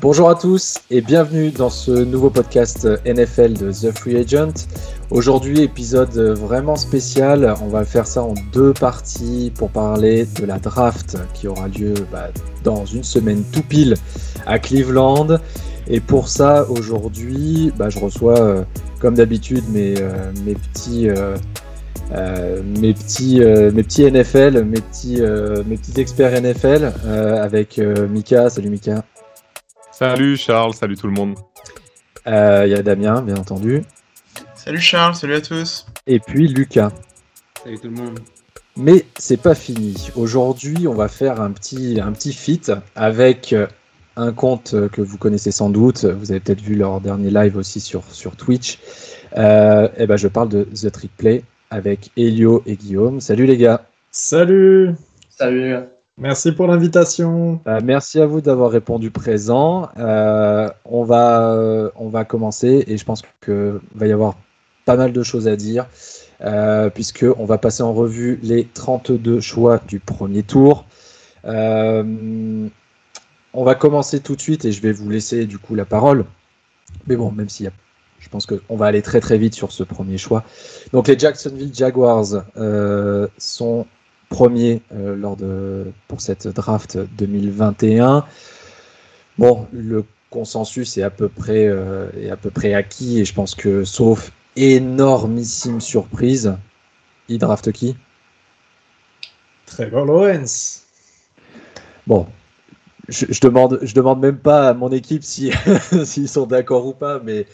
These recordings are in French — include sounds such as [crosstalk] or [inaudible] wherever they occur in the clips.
Bonjour à tous et bienvenue dans ce nouveau podcast NFL de The Free Agent. Aujourd'hui, épisode vraiment spécial. On va faire ça en deux parties pour parler de la draft qui aura lieu bah, dans une semaine tout pile à Cleveland. Et pour ça, aujourd'hui, bah, je reçois, euh, comme d'habitude, mes, euh, petits. Euh, mes petits mes petits NFL, mes petits mes petits experts NFL avec Mika. Salut Mika. Salut Charles, salut tout le monde. Il euh, y a Damien, bien entendu. Salut Charles, salut à tous. Et puis Lucas. Salut tout le monde. Mais c'est pas fini. Aujourd'hui, on va faire un petit, un petit feat avec un compte que vous connaissez sans doute. Vous avez peut-être vu leur dernier live aussi sur, sur Twitch. Euh, et ben, je parle de The Trick Play avec Elio et Guillaume. Salut les gars. Salut. Salut. Merci pour l'invitation. Euh, merci à vous d'avoir répondu présent. Euh, on, va, euh, on va commencer et je pense qu'il va y avoir pas mal de choses à dire euh, puisqu'on va passer en revue les 32 choix du premier tour. on va commencer tout de suite et je vais vous laisser du coup la parole. Mais bon, même s'il y a je pense qu'on va aller très très vite sur ce premier choix. Donc les Jacksonville Jaguars sont premier euh, lors de, pour cette draft 2021. Bon, le consensus est à peu près, euh, est à peu près acquis et je pense que sauf énormissime surprise, il draft qui? Trevor Lawrence. Bon, je, je, demande, je demande même pas à mon équipe [laughs] s'ils si, sont d'accord ou pas, mais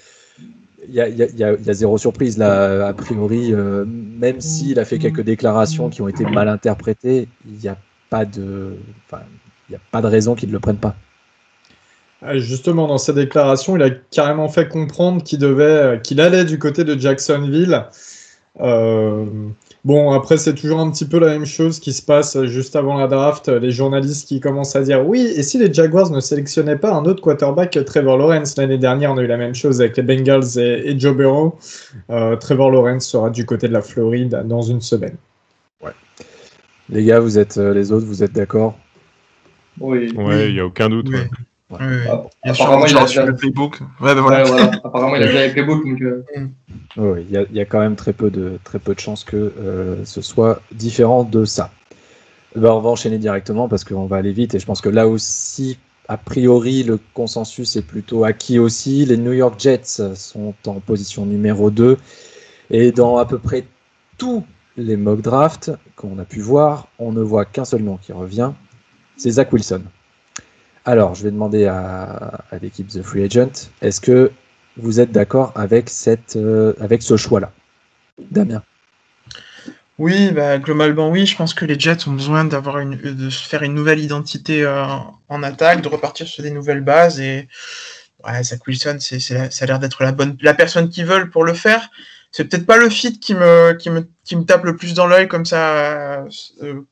il y, a, zéro surprise là, a priori, euh, même s'il a fait quelques déclarations qui ont été mal interprétées, il n'y a pas de, il a pas de raison qu'il ne le prenne pas. Ah, justement, dans ses déclarations, il a carrément fait comprendre qu'il qu'il allait du côté de Jacksonville. Euh, Bon, après, c'est toujours un petit peu la même chose qui se passe juste avant la draft. Les journalistes qui commencent à dire oui, et si les Jaguars ne sélectionnaient pas un autre quarterback que Trevor Lawrence? L'année dernière, on a eu la même chose avec les Bengals et, Joe Burrow. Euh, Trevor Lawrence sera du côté de la Floride dans une semaine. Ouais. Les gars, vous êtes euh, les autres, vous êtes d'accord? Oui. Ouais, il n'y a aucun doute. Ah, apparemment, il a déjà le playbook. Ouais, ben voilà. [laughs] Apparemment, il a déjà le playbook. Donc, euh. Oui, il y, a quand même très peu de, très peu de chances que euh, ce soit différent de ça. Ben, on va enchaîner directement parce qu'on va aller vite et je pense que là aussi, a priori, le consensus est plutôt acquis aussi. Les New York Jets sont en position numéro 2 et dans à peu près tous les mock drafts qu'on a pu voir, on ne voit qu'un seul nom qui revient, c'est Zach Wilson. Alors, je vais demander à, l'équipe The Free Agent, est-ce que vous êtes d'accord avec, euh, avec ce choix-là? Damien Oui, bah, globalement oui. Je pense que les Jets ont besoin d'avoir une, de se faire une nouvelle identité euh, en attaque, de repartir sur des nouvelles bases. Et Zach Wilson, ça a l'air d'être la bonne, la personne qu'ils veulent pour le faire. C'est peut-être pas le fit qui me tape le plus dans l'œil comme ça euh,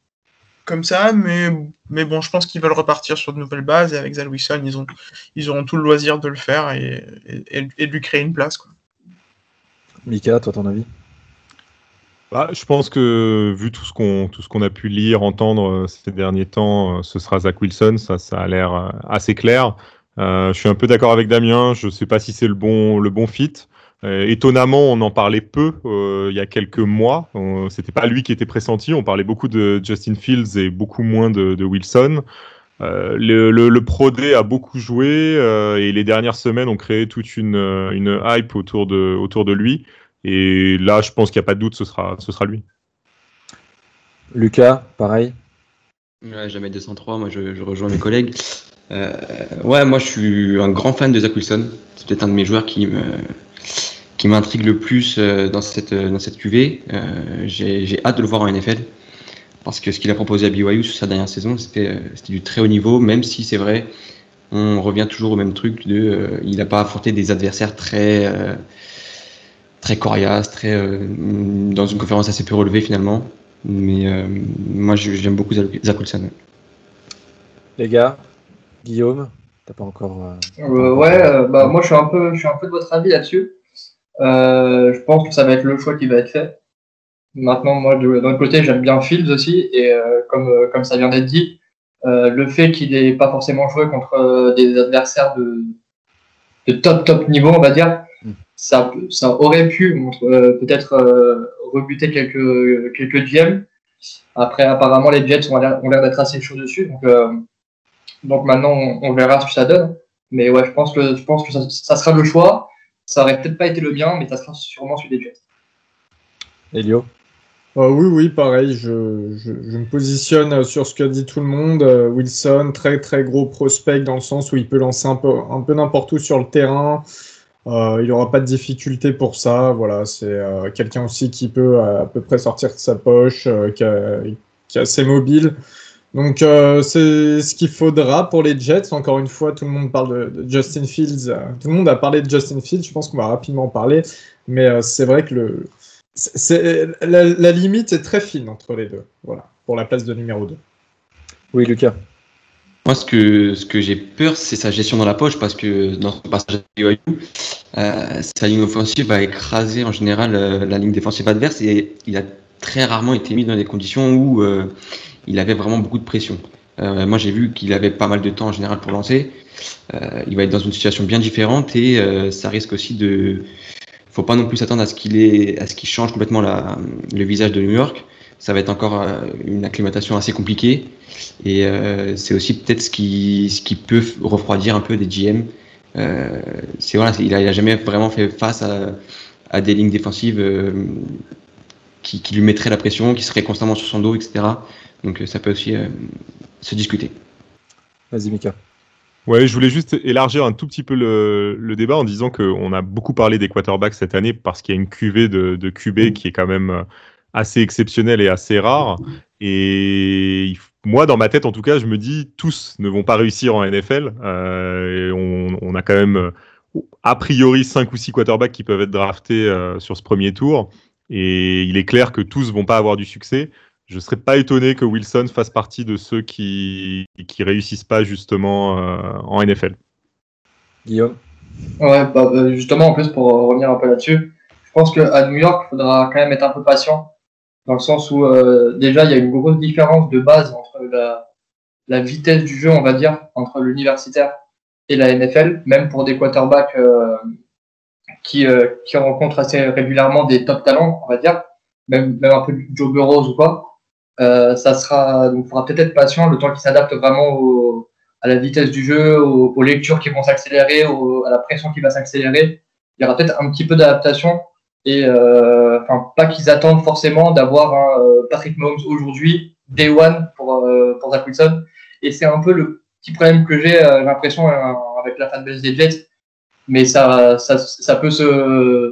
comme ça, mais, mais bon, je pense qu'ils veulent repartir sur de nouvelles bases et avec Zal Wilson, ils, ont, ils auront tout le loisir de le faire et, et, de lui créer une place. Quoi. Mika, toi, ton avis? Bah, je pense que vu tout ce qu'on tout ce qu'on a pu lire, entendre euh, ces derniers temps, euh, ce sera Zach Wilson. Ça, ça a l'air euh, assez clair. je suis un peu d'accord avec Damien. Je ne sais pas si c'est le bon le bon fit. Euh, étonnamment, on en parlait peu euh, il y a quelques mois. C'était pas lui qui était pressenti. On parlait beaucoup de Justin Fields et beaucoup moins de, Wilson. Euh, le, le, Pro Day a beaucoup joué et les dernières semaines ont créé toute une, une hype autour de, autour de lui. Et là, je pense qu'il n'y a pas de doute, ce sera, ce sera lui. Lucas, pareil. Ouais, jamais 203, moi je, je rejoins mes collègues. ouais, moi je suis un grand fan de Zach Wilson. C'est peut-être un de mes joueurs qui me, qui m'intrigue le plus euh, dans cette, euh, dans cette QV. Euh, j'ai hâte de le voir en NFL parce que ce qu'il a proposé à BYU sur sa dernière saison, c'était du très haut niveau, même si c'est vrai, on revient toujours au même truc de, il n'a pas affronté des adversaires très, très coriaces, très, dans une conférence assez peu relevée finalement. Mais moi, j'aime beaucoup Zach Wilson. Les gars, Guillaume, t'as pas encore. ouais, bah, moi, je suis un peu, je suis un peu de votre avis là-dessus. Euh, je pense que ça va être le choix qui va être fait. Maintenant, moi, de, d'un côté, j'aime bien Fields aussi, et euh, comme, euh, comme ça vient d'être dit, le fait qu'il n'ait pas forcément joué contre des adversaires de, de top top niveau, on va dire, mm. ça, ça aurait pu peut-être rebuter quelques, quelques GM. Après, apparemment, les Jets ont l'air d'être assez chauds dessus. Donc, donc maintenant, on, verra ce que ça donne. Mais ouais, je pense que, je pense que ça, sera le choix. Ça aurait peut-être pas été le bien, mais ça sera sûrement celui des Jets. Elio euh, Oui, oui, pareil. Je, je, me positionne sur ce qu'a dit tout le monde. Euh, Wilson, très très gros prospect dans le sens où il peut lancer un peu, un peu n'importe où sur le terrain. Euh, il n'aura pas de difficulté pour ça. Voilà, c'est quelqu'un aussi qui peut à peu près sortir de sa poche, qui, qui est assez mobile. Donc euh, c'est ce qu'il faudra pour les Jets. Encore une fois, tout le monde parle de, Justin Fields. Tout le monde a parlé de Justin Fields. Je pense qu'on va rapidement en parler. Mais euh, c'est vrai que le, la, la, limite est très fine entre les deux. Voilà, pour la place de numéro 2. Oui, Lucas. Moi, ce que, ce que j'ai peur, c'est sa gestion dans la poche parce que dans son passage à UIU, euh, sa ligne offensive va écraser en général la ligne défensive adverse et il a très rarement été mis dans des conditions où il avait vraiment beaucoup de pression. Euh, moi, j'ai vu qu'il avait pas mal de temps en général pour lancer. Euh, il va être dans une situation bien différente et euh, ça risque aussi de. Faut pas non plus s'attendre à ce qu'il change complètement le visage de New York. Ça va être encore une acclimatation assez compliquée et c'est aussi peut-être ce qui, ce qui peut refroidir un peu des GM. c'est voilà, il a, il jamais vraiment fait face à, des lignes défensives qui, lui mettraient la pression, qui seraient constamment sur son dos, etc. Donc euh, ça peut aussi euh, se discuter. Vas-y, Mika. Ouais, je voulais juste élargir un tout petit peu le, débat en disant qu'on a beaucoup parlé des quarterbacks cette année parce qu'il y a une cuvée de, de QB qui est quand même euh, assez exceptionnelle et assez rare. Et moi, dans ma tête, en tout cas, je me dis tous ne vont pas réussir en NFL. et on, a quand même a priori 5 ou 6 quarterbacks qui peuvent être draftés sur ce premier tour. Et il est clair que tous vont pas avoir du succès je ne serais pas étonné que Wilson fasse partie de ceux qui qui réussissent pas justement euh, en NFL. Guillaume? Ouais, bah, euh, justement, en plus, pour revenir un peu là-dessus, je pense qu'à New York, il faudra quand même être un peu patient, dans le sens où euh, déjà, il y a une grosse différence de base entre la, la vitesse du jeu, on va dire, entre l'universitaire et la NFL, même pour des quarterbacks qui, qui rencontrent assez régulièrement des top talents, on va dire, même, même un peu Joe Burrow ou quoi. Euh, ça sera, donc, il faudra peut-être être patient le temps qu'il s'adapte vraiment au, à la vitesse du jeu, aux, lectures qui vont s'accélérer, à la pression qui va s'accélérer. Il y aura peut-être un petit peu d'adaptation et euh, enfin pas qu'ils attendent forcément d'avoir un euh, Patrick Mahomes aujourd'hui, day one pour euh, pour Zach Wilson. Et c'est un peu le petit problème que j'ai, euh, l'impression avec la fanbase des Jets. Mais ça, ça, ça peut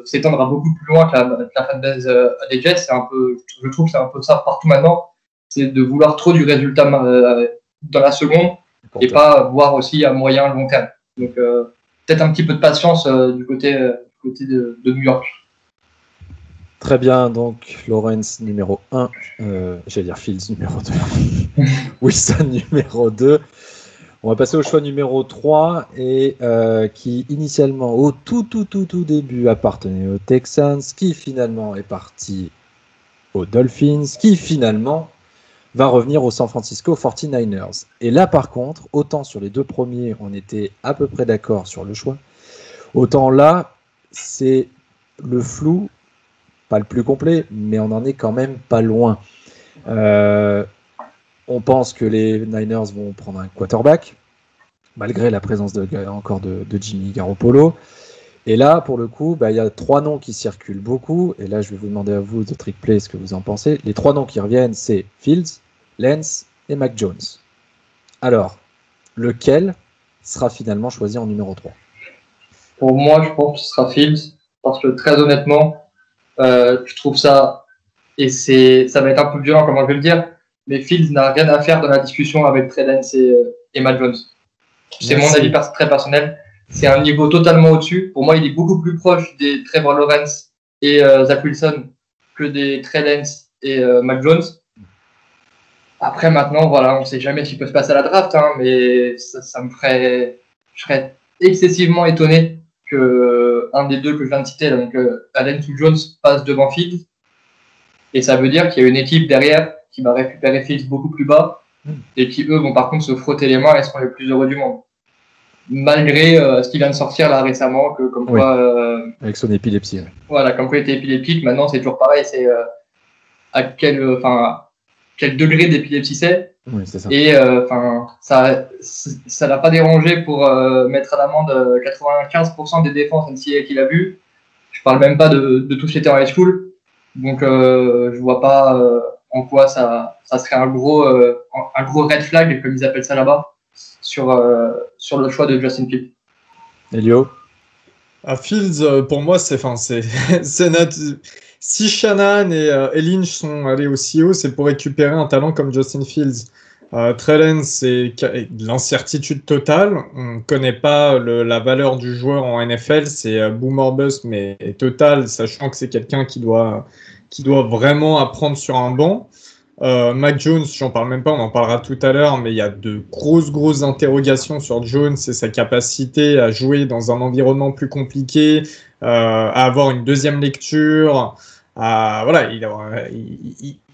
s'étendre à beaucoup plus loin que la, la fanbase des Jets. C'est un peu, je trouve que c'est un peu ça partout maintenant c'est de vouloir trop du résultat euh, dans la seconde et pas voir aussi à moyen long terme. Donc euh, peut-être un petit peu de patience euh, du côté, du côté de, New York. Très bien, donc Lawrence numéro 1, j'allais dire Fields numéro 2, [laughs] Wilson numéro 2. On va passer au choix numéro 3 et qui initialement au tout tout tout tout début appartenait aux Texans, qui finalement est parti aux Dolphins, qui finalement va revenir au San Francisco 49ers. Et là, par contre, autant sur les deux premiers, on était à peu près d'accord sur le choix, autant là, c'est le flou, pas le plus complet, mais on en est quand même pas loin. Euh, on pense que les Niners vont prendre un quarterback, malgré la présence de, encore de, Jimmy Garoppolo. Et là, pour le coup, bah, il y a trois noms qui circulent beaucoup. Et là, je vais vous demander à vous de trick play ce que vous en pensez. Les trois noms qui reviennent, c'est Fields, Lens et Mac Jones. Alors, lequel sera finalement choisi en numéro 3 Pour moi, je pense que ce sera Fields, parce que très honnêtement, euh, je trouve ça, et c'est, ça va être un peu violent comment je vais le dire, mais Fields n'a rien à faire dans la discussion avec Trey Lance et, euh, Mac Jones. C'est mon avis très personnel. C'est un niveau totalement au-dessus. Pour moi, il est beaucoup plus proche des Trevor Lawrence et euh, Zach Wilson que des Trey Lance et Mac Jones. Après, maintenant, voilà, on ne sait jamais ce qui peut se passer à la draft, hein, mais ça, me ferait. Je serais excessivement étonné que un des deux que je viens de citer, donc euh, Allen ou Jones, passe devant Fields. Et ça veut dire qu'il y a une équipe derrière qui va récupérer Fields beaucoup plus bas et qui, eux, vont par contre se frotter les mains et seront les plus heureux du monde. Malgré euh, ce qui vient de sortir là récemment, que comme Oui. quoi, euh, Avec son épilepsie. voilà, comme quoi il était épileptique, maintenant c'est toujours pareil, c'est euh, à quel, euh, enfin, quel degré d'épilepsie c'est. Oui, c'est ça. Et euh, enfin, ça, ça l'a pas dérangé pour euh, mettre à l'amende euh, 95% des défenses NCAA qu'il a vu. Je parle même pas de, de tout ce qui était en high school. Donc, euh, je vois pas euh, en quoi ça, ça serait un gros, euh, un gros red flag, comme ils appellent ça là-bas, sur, euh, sur le choix de Justin Fields. Elio? À Fields, euh, pour moi, c'est, enfin, c'est, [laughs] Si Shannon et, euh, Lynch sont allés aussi haut, c'est pour récupérer un talent comme Justin Fields. Euh, Trellen, c'est l'incertitude totale. On ne connaît pas la valeur du joueur en NFL. C'est euh, boom or bust, mais total, sachant que c'est quelqu'un qui doit, qui doit vraiment apprendre sur un banc. Euh, Mac Jones, j'en parle même pas, on en parlera tout à l'heure, mais il y a de grosses, grosses interrogations sur Jones et sa capacité à jouer dans un environnement plus compliqué, euh, à avoir une deuxième lecture. À, voilà, il,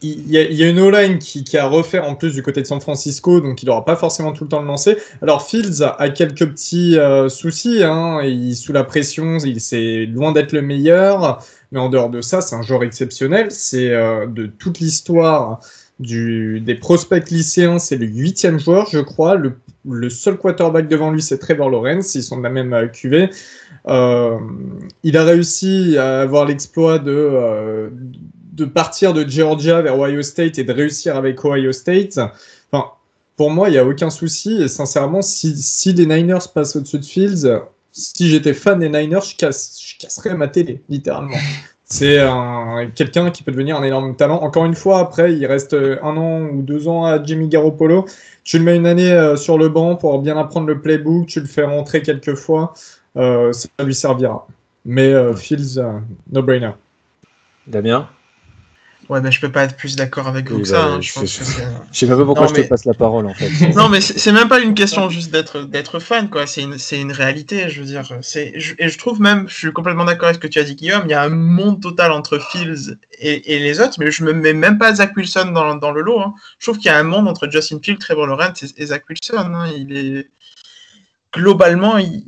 y a, une O-line qui, a refaire en plus du côté de San Francisco, donc il n'aura pas forcément tout le temps de lancer. Alors Fields a quelques petits euh, soucis, hein, il, sous la pression, il c'est loin d'être le meilleur, mais en dehors de ça, c'est un joueur exceptionnel. C'est euh, de toute l'histoire des prospects lycéens, c'est le huitième joueur, je crois. Le, le seul quarterback devant lui, c'est Trevor Lawrence. Ils sont de la même euh, QV. Euh, il a réussi à avoir l'exploit de, euh, de partir de Georgia vers Ohio State et de réussir avec Ohio State. Enfin, pour moi, il n'y a aucun souci. Et sincèrement, si, si les Niners passent au-dessus de Fields, si j'étais fan des Niners, je, casse, je casserais ma télé, littéralement. [laughs] C'est un- quelqu'un qui peut devenir un énorme talent. Encore une fois, après, il reste un an ou deux ans à Jimmy Garoppolo. Tu le mets une année euh, sur le banc pour bien apprendre le playbook, tu le fais rentrer quelques fois, euh, ça lui servira. Mais euh, Fields, euh, no-brainer. Damien? Ouais, ben je peux pas être plus d'accord avec vous Oui, que ça. bah, hein, je je- pense je- que Je sais même pas pourquoi Non, je mais- te passe la parole en fait. Non, mais c'est même pas une question juste d'être d'être fan, quoi. C'est une, c'est une réalité, je veux dire. C'est je- et je trouve même, je suis complètement d'accord avec ce que tu as dit, Guillaume. Il y a un monde total entre Fields et, et les autres, mais je me mets même pas Zach Wilson dans, dans le lot. hein. Je trouve qu'il y a un monde entre Justin Fields, Trevor Lawrence et, et Zach Wilson. hein. Il est globalement, il,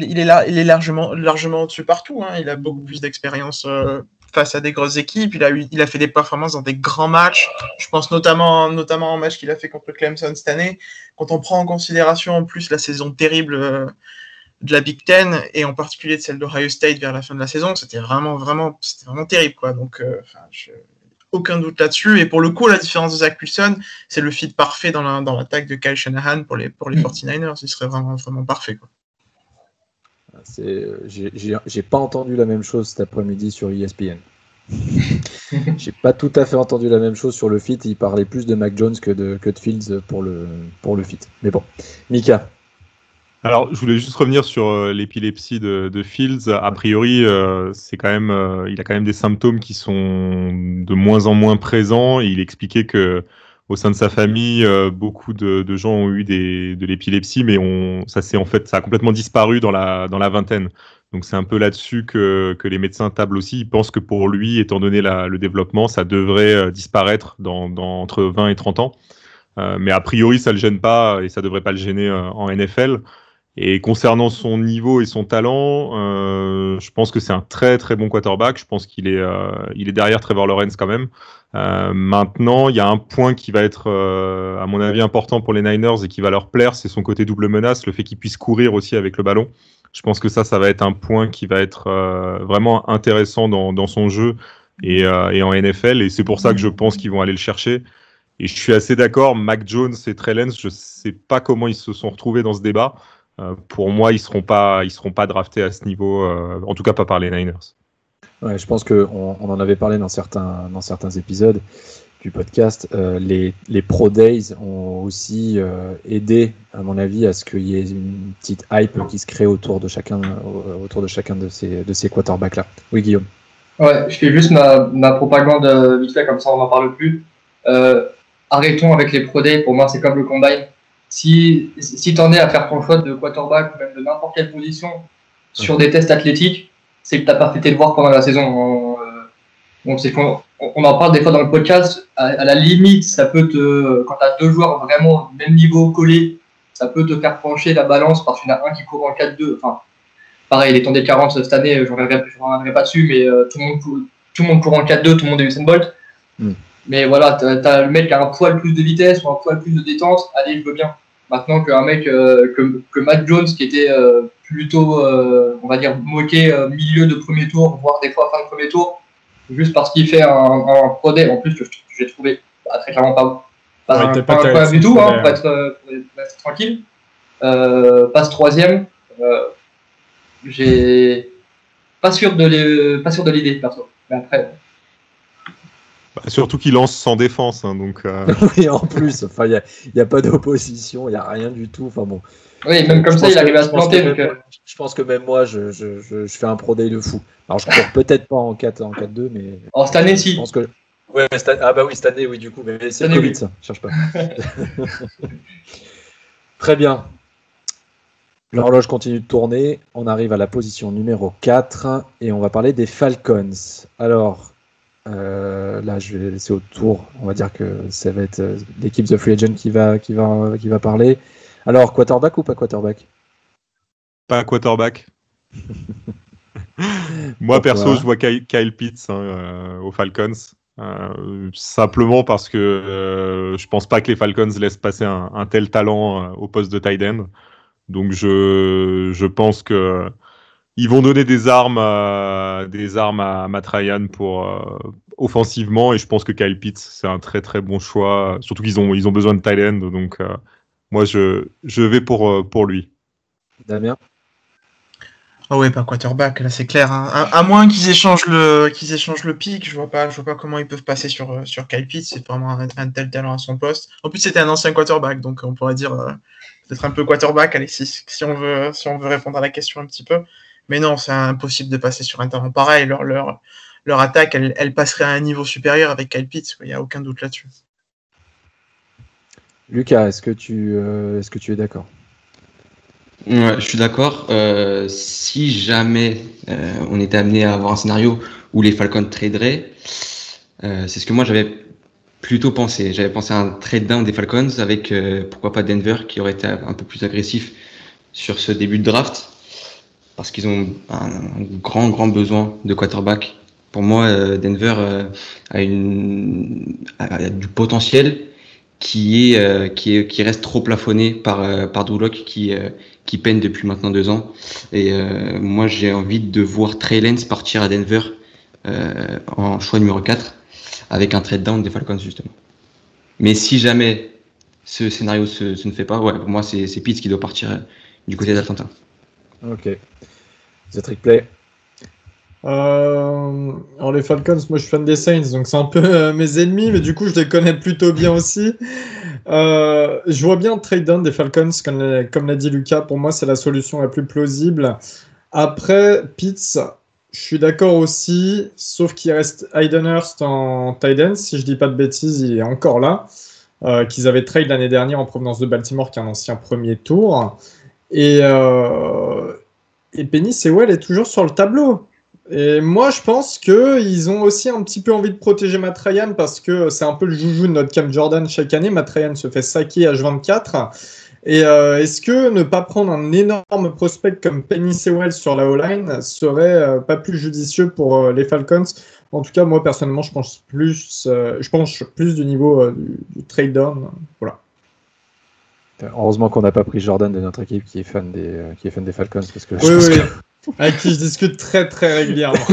il est là, il est largement largement au-dessus partout. hein. Il a beaucoup plus d'expérience. euh, face à des grosses équipes, il a, eu, il a fait des performances dans des grands matchs. Je pense notamment, notamment au match qu'il a fait contre Clemson cette année quand on prend en considération en plus la saison terrible euh, de la Big Ten et en particulier de celle d'Ohio State vers la fin de la saison, c'était vraiment, vraiment, c'était vraiment terrible, quoi. Donc, euh, je- aucun doute là-dessus. Et pour le coup, la différence de Zach Wilson, c'est le fit parfait dans la- dans l'attaque de Kyle Shanahan pour les, pour les 49ers. Il serait vraiment, vraiment parfait, quoi. C'est- euh, J'ai j'ai- j'ai pas entendu la même chose cet après-midi sur ESPN. [laughs] J'ai pas tout à fait entendu la même chose sur le fit. Il parlait plus de Mac Jones que de, que de Fields pour le, pour le fit. Mais bon, Mika. Alors, je voulais juste revenir sur euh, l'épilepsie de, de Fields. A priori, euh, c'est quand même, euh, il a quand même des symptômes qui sont de moins en moins présents. Et il expliquait que au sein de sa famille, euh, beaucoup de, gens ont eu de l'épilepsie, mais on, ça en fait, a complètement disparu dans la, vingtaine. Donc c'est un peu là-dessus que, les médecins tablent aussi. Ils pensent que pour lui, étant donné le développement, ça devrait euh, disparaître dans, entre 20 et 30 ans. Euh, mais a priori, ça le gêne pas et ça devrait pas le gêner en NFL. Et concernant son niveau et son talent, je pense que c'est un très très bon quarterback. Je pense qu'il est, est derrière Trevor Lawrence quand même. Euh, maintenant, il y a un point qui va être, euh, à mon avis, important pour les Niners et qui va leur plaire, c'est son côté double menace, le fait qu'il puisse courir aussi avec le ballon. Je pense que ça, ça va être un point qui va être euh, vraiment intéressant dans, son jeu et, en NFL. Et c'est pour ça que je pense qu'ils vont aller le chercher. Et je suis assez d'accord, Mac Jones et Trey Lance, je sais pas comment ils se sont retrouvés dans ce débat. Pour moi, ils seront pas, ils seront pas draftés à ce niveau, en tout cas pas par les Niners. Ouais, je pense qu'on on en avait parlé dans certains, dans certains épisodes du podcast. Euh, les, les Pro Days ont aussi euh, aidé, à mon avis, à ce qu'il y ait une petite hype qui se crée autour de chacun, euh, autour de chacun de ces, de ces quarterbacks-là. Oui, Guillaume. Ouais, je fais juste ma, ma propagande vite fait, comme ça on n'en parle plus. Euh, arrêtons avec les Pro Day, pour moi c'est comme le combine. Si, si t'en es à faire ton choix de quarterback ou même de n'importe quelle position sur des tests athlétiques, c'est que t'as pas fait tes devoirs pendant la saison. On, euh, on en parle des fois dans le podcast, à, la limite, ça peut te, quand tu as deux joueurs vraiment au même niveau collés, ça peut te faire pencher la balance parce qu'il y en a un qui court en 4-2. Enfin, pareil, les temps des 40 cette année, je ne reviendrai pas dessus, mais euh, tout, le monde, tout le monde court en 4-2, tout le monde est Usain Bolt. Mm. Mais voilà, tu as, le mec qui a un poil plus de vitesse ou un poil plus de détente, allez, je veux bien. Maintenant qu'un mec euh, que, que, Matt Jones, qui était euh, plutôt, on va dire, moqué milieu de premier tour, voire des fois fin de premier tour, juste parce qu'il fait un, un pro day, en plus que j'ai trouvé bah, très clairement pas, pas, ouais, pas, du tout, hein, pour, être, euh, pour, être, tranquille. Euh, passe troisième, euh, j'ai pas sûr de pas sûr de l'idée perso. Mais après. Bah, surtout qu'il lance sans défense, hein, donc. Euh... [laughs] oui, en plus, enfin, il n'y a, a, pas d'opposition, il n'y a rien du tout. Enfin bon. Oui, même comme ça, il arrive à se planter. Donc... Euh. je pense que même moi, je, je, je, fais un pro day de fou. Alors, je cours peut-être pas en 4 en 4-2, mais. En cette année, si. Je pense que. Ouais, mais ah bah oui, cette année, oui, du coup, mais c'est le Covid, oui. ça, cherche pas. [laughs] Très bien. L'horloge continue de tourner. On arrive à la position numéro 4 et on va parler des Falcons. Alors, euh, là, je vais laisser au tour. On va dire que ça va être euh, l'équipe The Free Agent qui va, qui, va, qui va parler. Alors, quarterback ou pas quarterback? Pas quarterback. [laughs] Moi, perso, je vois Kyle, Pitts hein, euh, aux Falcons. Euh, simplement parce que je pense pas que les Falcons laissent passer un, tel talent au poste de tight end. Donc je, je pense que ils vont donner des armes à, des armes à Matt Ryan pour offensivement et je pense que Kyle Pitts c'est un très très bon choix. Surtout qu'ils ont ils ont besoin de tight end donc moi, je, je vais pour, euh, pour lui. Damien? Ah ouais, pas quarterback, là c'est clair. Hein. À, moins qu'ils échangent le qu'ils échangent le pic, je vois pas, je vois pas comment ils peuvent passer sur euh, sur Kyle Pitts. C'est vraiment un, tel talent à son poste. En plus, c'était un ancien quarterback, donc on pourrait dire euh, peut-être un peu quarterback, Alexis, si on veut si on veut répondre à la question un petit peu. Mais non, c'est impossible de passer sur un talent pareil. Leur leur leur attaque, elle, elle passerait à un niveau supérieur avec Kyle Pitts. Il n'y a aucun doute là-dessus. Lucas, est-ce que tu, euh, est-ce que tu es d'accord? Je suis d'accord. Euh, si jamais euh, on était amené à avoir un scénario où les Falcons traderaient, c'est ce que moi j'avais plutôt pensé. J'avais pensé à un trade down des Falcons avec pourquoi pas Denver qui aurait été un peu plus agressif sur ce début de draft parce qu'ils ont un, grand grand besoin de quarterback. Pour moi, Denver a, une, a du potentiel qui est, euh, qui est qui reste trop plafonné par euh, par Drew qui euh, qui peine depuis maintenant deux ans. Et moi j'ai envie de voir Trey Lance partir à Denver en choix numéro 4 avec un trade down des Falcons justement. Mais si jamais ce scénario se, se ne fait pas ouais pour moi c'est Pitts qui doit partir du côté d'Atlanta ok The Trick Play euh, alors les Falcons, moi je suis fan des Saints, donc c'est un peu euh, mes ennemis, mais du coup je les connais plutôt bien aussi. Euh, je vois bien trade down des Falcons, comme, l'a dit Lucas, pour moi c'est la solution la plus plausible. Après, Pitts, je suis d'accord aussi, sauf qu'il reste Hurst en tight si je dis pas de bêtises, il est encore là. Euh, qu'ils avaient trade l'année dernière en provenance de Baltimore, qui est un ancien premier tour. Et, et Penny Sewell est toujours sur le tableau. Et moi, je pense qu'ils ont aussi un petit peu envie de protéger Matt parce que c'est un peu le joujou de notre Cam Jordan chaque année. Matt se fait saquer H24. Et euh, est-ce que ne pas prendre un énorme prospect comme Penny Sewell sur la O-line serait euh, pas plus judicieux pour euh, les Falcons? En tout cas, moi personnellement, je pense plus, je pense plus du niveau du, trade down. Voilà. Heureusement qu'on n'a pas pris Jordan de notre équipe qui est fan des, qui est fan des Falcons parce que oui, oui. Avec qui je discute très très régulièrement. [laughs]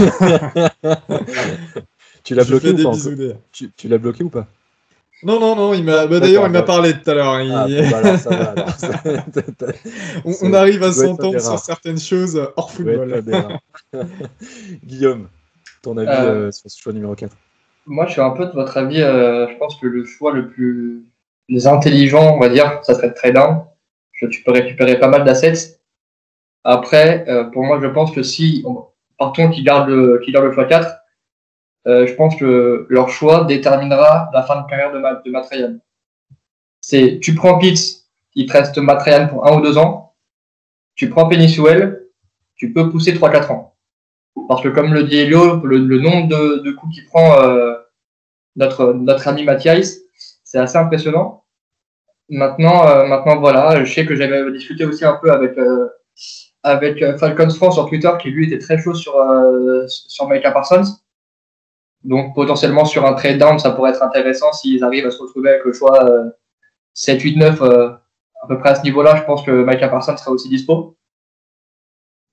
tu l'as bloqué ou pas Tu, l'as bloqué ou pas? Non, non, non, il m'a. Bah, d'ailleurs, il m'a parlé tout à l'heure. on, arrive à s'entendre sur certaines choses hors football. [laughs] Guillaume, ton avis euh, euh, sur ce choix numéro 4 Moi, je suis un peu de votre avis. Euh, je pense que le choix le plus intelligent, on va dire, ça serait très down. Tu peux récupérer pas mal d'assets. Après, euh, pour moi, je pense que si, partons qui garde le, choix 4, euh, je pense que leur choix déterminera la fin de carrière de, ma, de C'est, tu prends Pitts, il te reste Matt pour un ou deux ans. Tu prends Penisuel, tu peux pousser 3-4 ans. Parce que comme le dit Elio, le, nombre de, de coups qu'il prend euh, notre, notre ami Mathias. C'est assez impressionnant. Maintenant, euh, maintenant, voilà, je sais que j'avais discuté aussi un peu avec, euh, avec euh, Falcons France sur Twitter, qui lui était très chaud sur, sur Micah Parsons. Donc, potentiellement, sur un trade down, ça pourrait être intéressant s'ils arrivent à se retrouver avec le choix 7, 8, 9, à peu près à ce niveau-là. Je pense que Micah Parsons sera aussi dispo.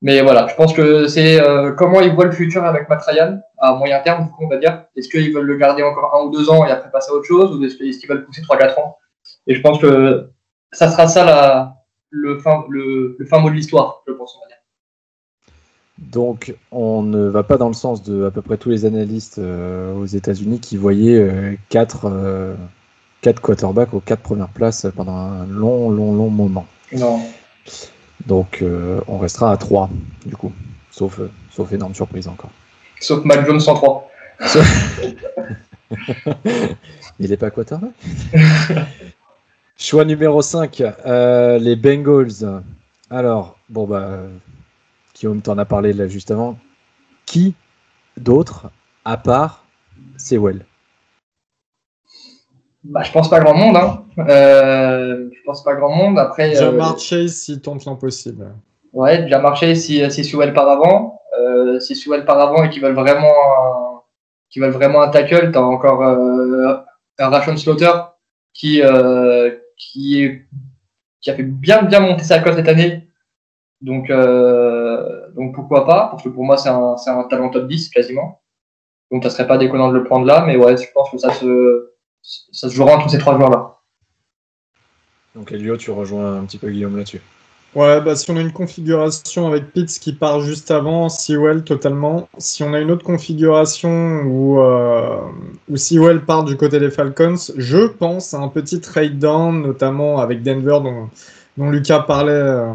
Mais voilà, je pense que c'est comment ils voient le futur avec Matt à moyen terme, on va dire. Est-ce qu'ils veulent le garder encore un ou deux ans et après passer à autre chose, ou est-ce qu'ils veulent pousser 3-4 ans et je pense que ça sera ça la, le, fin, le, fin mot de l'histoire, je pense, on va dire. Donc, on ne va pas dans le sens de à peu près tous les analystes euh, aux États-Unis qui voyaient 4 euh, quatre, euh, quarterbacks aux quatre premières places pendant un long, long, long moment. Non. Donc, on restera à 3, du coup. Sauf, sauf énorme surprise encore. Sauf Mac Jones 103. [laughs] Il n'est pas quarterback? [laughs] Choix numéro 5, euh, les Bengals. Alors, bon, bah, Guillaume t'en a parlé là juste avant. Qui d'autre, à part Sewell? Bah, Je pense pas grand monde. Hein. Euh, je pense pas grand monde. Après, Jamar euh, marché s'il tente l'impossible. Ouais, déjà marché si, si Sewell part avant. Euh, si Sewell part avant et qu'ils veulent vraiment un, veulent vraiment un tackle, t'as encore euh, un Ration Slaughter qui, qui, est, qui a fait bien, bien monter sa cote cette année. Donc, euh, donc pourquoi pas? Parce que pour moi, c'est un, un, talent top 10 quasiment. Donc, ça serait pas déconnant de le prendre là, mais ouais, je pense que ça se, ça se jouera entre ces trois joueurs-là. Donc, Elio, tu rejoins un petit peu Guillaume là-dessus. Ouais, bah, si on a une configuration avec Pitts qui part juste avant, Sewell totalement. Si on a une autre configuration où, euh, où Sewell part du côté des Falcons, je pense à un petit trade down, notamment avec Denver, dont, dont Lucas parlait euh,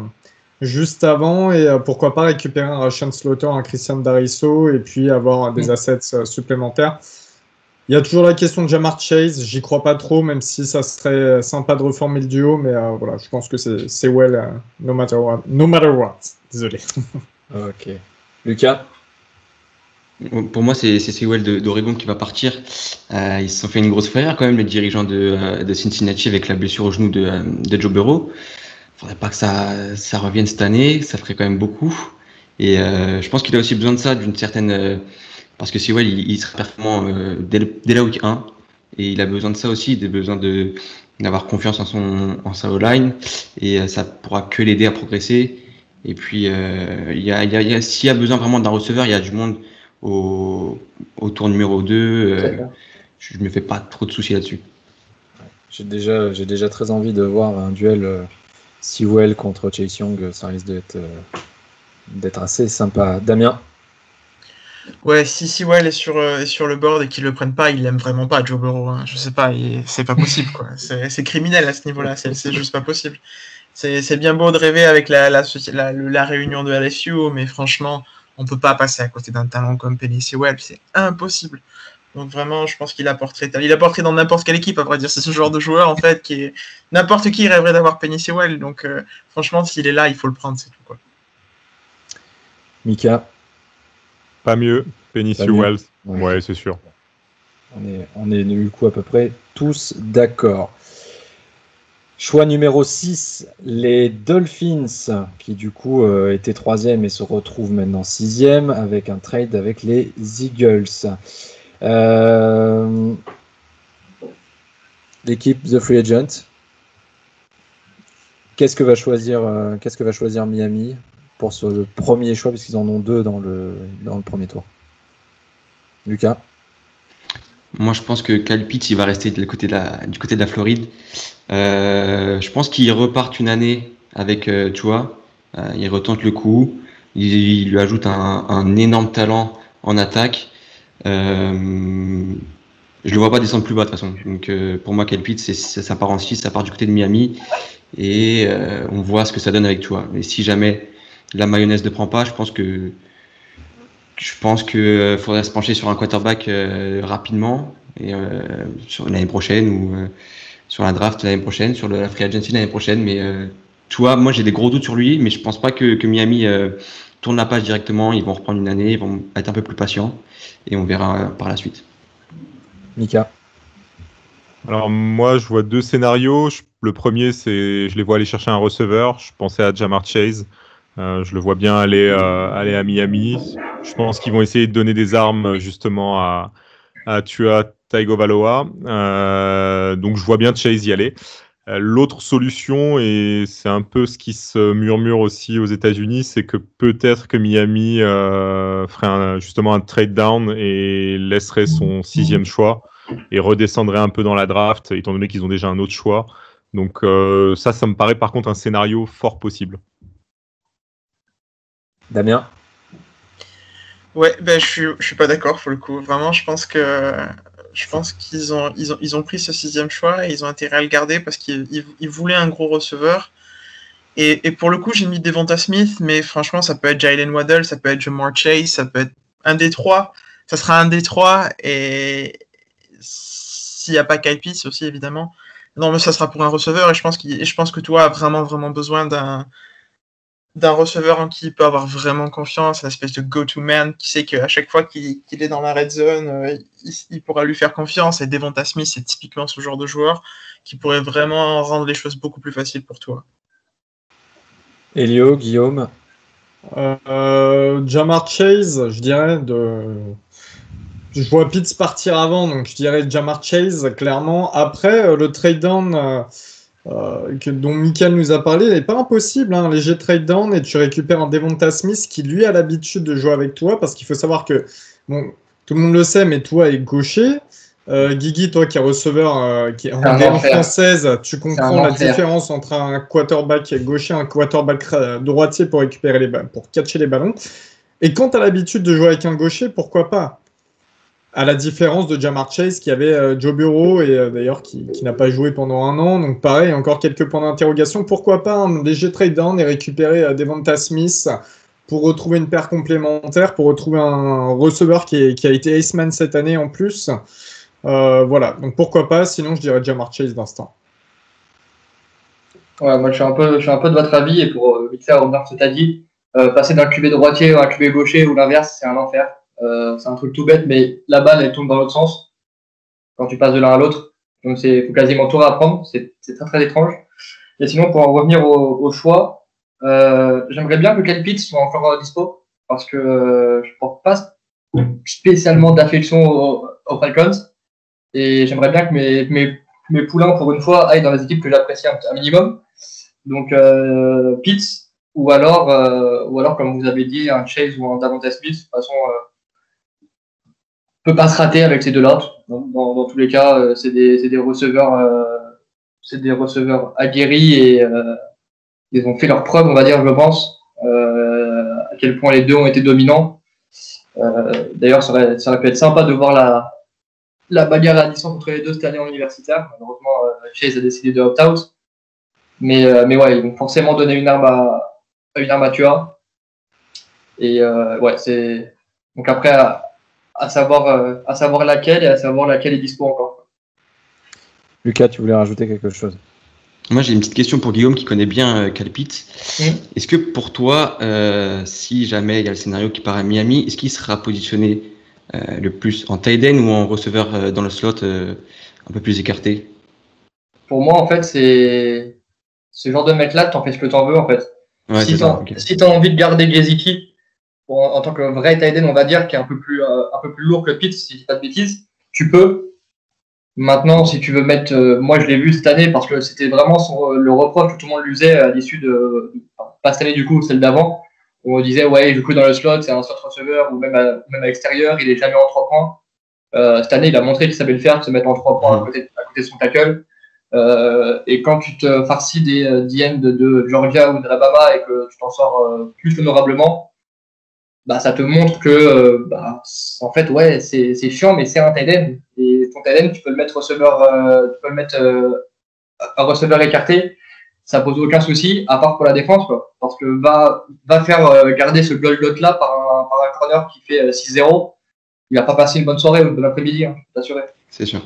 juste avant, et euh, pourquoi pas récupérer un Russian Slaughter, un Christian Dariso, et puis avoir des assets supplémentaires. Il y a toujours la question de Jamar Chase. J'y crois pas trop, même si ça serait sympa de reformer le duo. Mais euh, voilà, je pense que c'est well, euh, no, matter what. no matter what. Désolé. ok. Lucas? Pour moi, c'est Sewell d'Oregon qui va partir. Euh, ils se sont fait une grosse frayeur quand même, les dirigeants de, de, Cincinnati, avec la blessure au genou de, de Joe Burrow. Faudrait pas que ça, ça revienne cette année. Ça ferait quand même beaucoup. Et je pense qu'il a aussi besoin de ça, d'une certaine parce que Sewell, il, il sera performant euh, dès, dès, la week 1. Et il a besoin de ça aussi, il a besoin de, d'avoir confiance en, son, en sa O-line. Et euh, ça pourra que l'aider à progresser. Et puis, il y a, y a, s'il y a besoin vraiment d'un receveur, il y a du monde au, au tour numéro 2. Euh, je me fais pas trop de soucis là-dessus. J'ai déjà, j'ai déjà très envie de voir un duel euh, Sewell contre Chase Young. Ça risque d'être, d'être assez sympa. Damien? Ouais, si Sewell est sur, euh, sur le board et qu'ils le prennent pas, ils l'aiment vraiment pas, Joe Burrow. Hein. Je sais pas, c'est pas possible. quoi. [laughs] C'est criminel à ce niveau-là, c'est juste pas possible. C'est bien beau de rêver avec la, la, la, la, réunion de LSU, mais franchement, on peut pas passer à côté d'un talent comme Penny Sewell, c'est impossible. Donc vraiment, je pense qu'il apporterait, il apporterait dans n'importe quelle équipe, à vrai dire. C'est ce genre de joueur, en fait, qui est, n'importe qui rêverait d'avoir Penny Sewell. Donc, euh, franchement, s'il est là, il faut le prendre, c'est tout, quoi. Mika pas mieux, Penny Wells. Ouais, c'est sûr. On est, on est du coup à peu près tous d'accord. Choix numéro 6, les Dolphins, qui du coup euh, étaient troisième et se retrouvent maintenant sixième avec un trade avec les Eagles. Euh, l'équipe The Free Agent. Qu'est-ce que va choisir, euh, qu'est-ce que va choisir Miami? Pour ce premier choix, puisqu'ils en ont deux dans le, dans le premier tour. Lucas Moi, je pense que Calpit, il va rester du côté de la, du côté de la Floride. Euh, je pense qu'il repart une année avec, euh, tu vois, euh, il retente le coup, il, lui ajoute un, énorme talent en attaque. je le vois pas descendre plus bas de toute façon. Donc pour moi, Calpit, c'est ça part en 6, ça part du côté de Miami et on voit ce que ça donne avec toi. Et si jamais la mayonnaise ne prend pas, je pense que je pense qu'il euh, faudrait se pencher sur un quarterback euh, rapidement et euh, sur l'année prochaine ou sur la draft l'année prochaine, sur la free agency l'année prochaine. Mais tu vois, moi j'ai des gros doutes sur lui, mais je pense pas que, que Miami tourne la page directement. Ils vont reprendre une année, ils vont être un peu plus patients et on verra par la suite. Mika Alors moi, je vois deux scénarios. Je- Le premier, c'est je les vois aller chercher un receveur. Je pensais à Jamar Chase. Euh, je le vois bien aller, euh, aller à Miami. Je pense qu'ils vont essayer de donner des armes justement à, Tua Tagovailoa. Euh, donc je vois bien Chase y aller. Euh, L'autre solution, et c'est un peu ce qui se murmure aussi aux États-Unis, c'est que peut-être que Miami ferait justement un trade down et laisserait son sixième choix et redescendrait un peu dans la draft, étant donné qu'ils ont déjà un autre choix. Donc ça, ça me paraît par contre un scénario fort possible. Damien Ouais, ben je suis, je suis pas d'accord pour le coup. Vraiment, je pense que je pense qu'ils ont, ils ont, ils ont pris ce sixième choix et ils ont intérêt à le garder parce qu'ils ils- ils voulaient un gros receveur. Et, et pour le coup, j'ai mis Devonta Smith, mais franchement, ça peut être Jalen Waddell, ça peut être Jamar Chase, ça peut être un des trois. Ça sera un des trois et s'il n'y a pas Kyle aussi, évidemment. Non, mais ça sera pour un receveur et je pense, je pense que toi a vraiment, vraiment besoin d'un d'un receveur en qui il peut avoir vraiment confiance, une espèce de go-to-man qui sait qu'à chaque fois qu'il est dans la red zone, euh, il, il pourra lui faire confiance. Et Devonta Smith, c'est typiquement ce genre de joueur qui pourrait vraiment rendre les choses beaucoup plus faciles pour toi. Elio, Guillaume Euh, Jamar Chase, je dirais de. Je vois Pitts partir avant, donc je dirais Jamar Chase, clairement. Après, euh, le trade down euh, que, dont Michael nous a parlé n'est pas impossible. Hein, léger trade down et tu récupères un Devonta Smith qui, lui, a l'habitude de jouer avec toi parce qu'il faut savoir que, bon, tout le monde le sait, mais toi est gaucher. Euh, Guigui, toi qui es receveur, euh, qui est en C'est un D1 enfer. française, tu comprends la enfer. différence entre un quarterback gaucher et un quarterback euh, droitier pour récupérer les ballons, pour catcher les ballons. Et quand tu as l'habitude de jouer avec un gaucher, pourquoi pas? À la différence de Jamar Chase qui avait euh, Joe Bureau et euh, d'ailleurs qui, n'a pas joué pendant un an. Donc pareil, encore quelques points d'interrogation. Pourquoi pas un léger trade down et récupérer euh, Devonta Smith pour retrouver une paire complémentaire, pour retrouver un receveur qui, a été Aceman cette année en plus. Voilà, donc pourquoi pas, sinon je dirais Jamar Chase d'instant. Ouais, moi je suis un peu, de votre avis et pour vite sur ce que tu as dit, passer d'un QB droitier à un QB gaucher ou l'inverse, c'est un enfer. Euh, c'est un truc tout bête, mais la balle elle tourne dans l'autre sens quand tu passes de l'un à l'autre. Donc c'est faut quasiment tout réapprendre, c'est très très étrange. Et sinon pour en revenir au, au choix, euh, j'aimerais bien que Ken Pitts soit encore euh, dispo parce que euh, je porte pas spécialement d'affection aux, aux Falcons et j'aimerais bien que mes, mes mes poulains pour une fois aillent dans les équipes que j'apprécie un, un minimum. Donc euh, Pitts ou alors euh, ou alors comme vous avez dit un Chase ou un Davante Smith de toute façon euh, peut pas se rater avec ces deux-là. Dans, dans, tous les cas, euh, c'est des, des receveurs euh, c'est des receveurs aguerris et euh, ils ont fait leur preuve, on va dire, je pense, euh, à quel point les deux ont été dominants. Euh, D'ailleurs, ça aurait, ça aurait pu être sympa de voir la, la bagarre à distance entre les deux cette année en universitaire. Malheureusement, euh, Chase a décidé de opt-out. Mais, mais ouais, ils vont forcément donner une arme à, une arme à Tua. Et ouais, c'est. Donc après, à savoir, euh, à savoir laquelle et à savoir laquelle est dispo encore. Lucas, tu voulais rajouter quelque chose? Moi, j'ai une petite question pour Guillaume qui connaît bien euh, Cal Pitts. Mm. Est-ce que pour toi, euh, si jamais il y a le scénario qui part à Miami, est-ce qu'il sera positionné euh, le plus en tight end ou en receveur euh, dans le slot euh, un peu plus écarté? Pour moi, en fait, c'est ce genre de mec-là, t'en fais ce que t'en veux, en fait. Ouais, si t'as si envie de garder pour- en, tant que vrai tight end, on va dire, qui est un peu plus, euh, un peu plus lourd que Pitts, si je dis pas de bêtises, tu peux. Maintenant, si tu veux mettre, euh, moi je l'ai vu cette année parce que c'était vraiment son- le reproche que tout le monde lui faisait à l'issue de, enfin, pas cette année du coup, celle d'avant, on disait ouais, joue que dans le slot, c'est un slot receveur ou même à, même à l'extérieur, il est jamais en trois points. Euh, cette année, il a montré qu'il savait le faire, se mettre en trois points à côté, à côté de son tackle. Euh, et quand tu te farcis des euh, DN de, Georgia ou de Alabama et que tu t'en sors euh, plus honorablement, bah, ça te montre que, euh, bah, en fait, ouais, c'est c'est chiant, mais c'est un tight end. Et ton tight end, tu peux le mettre receveur, euh, tu peux le mettre euh, un receveur écarté, ça pose aucun souci, à part pour la défense, quoi. Parce que va, va faire euh, garder ce gold là par un, par un corner qui fait euh, 6-0. Il va pas passer une bonne soirée ou une bonne après-midi, hein, je. C'est sûr.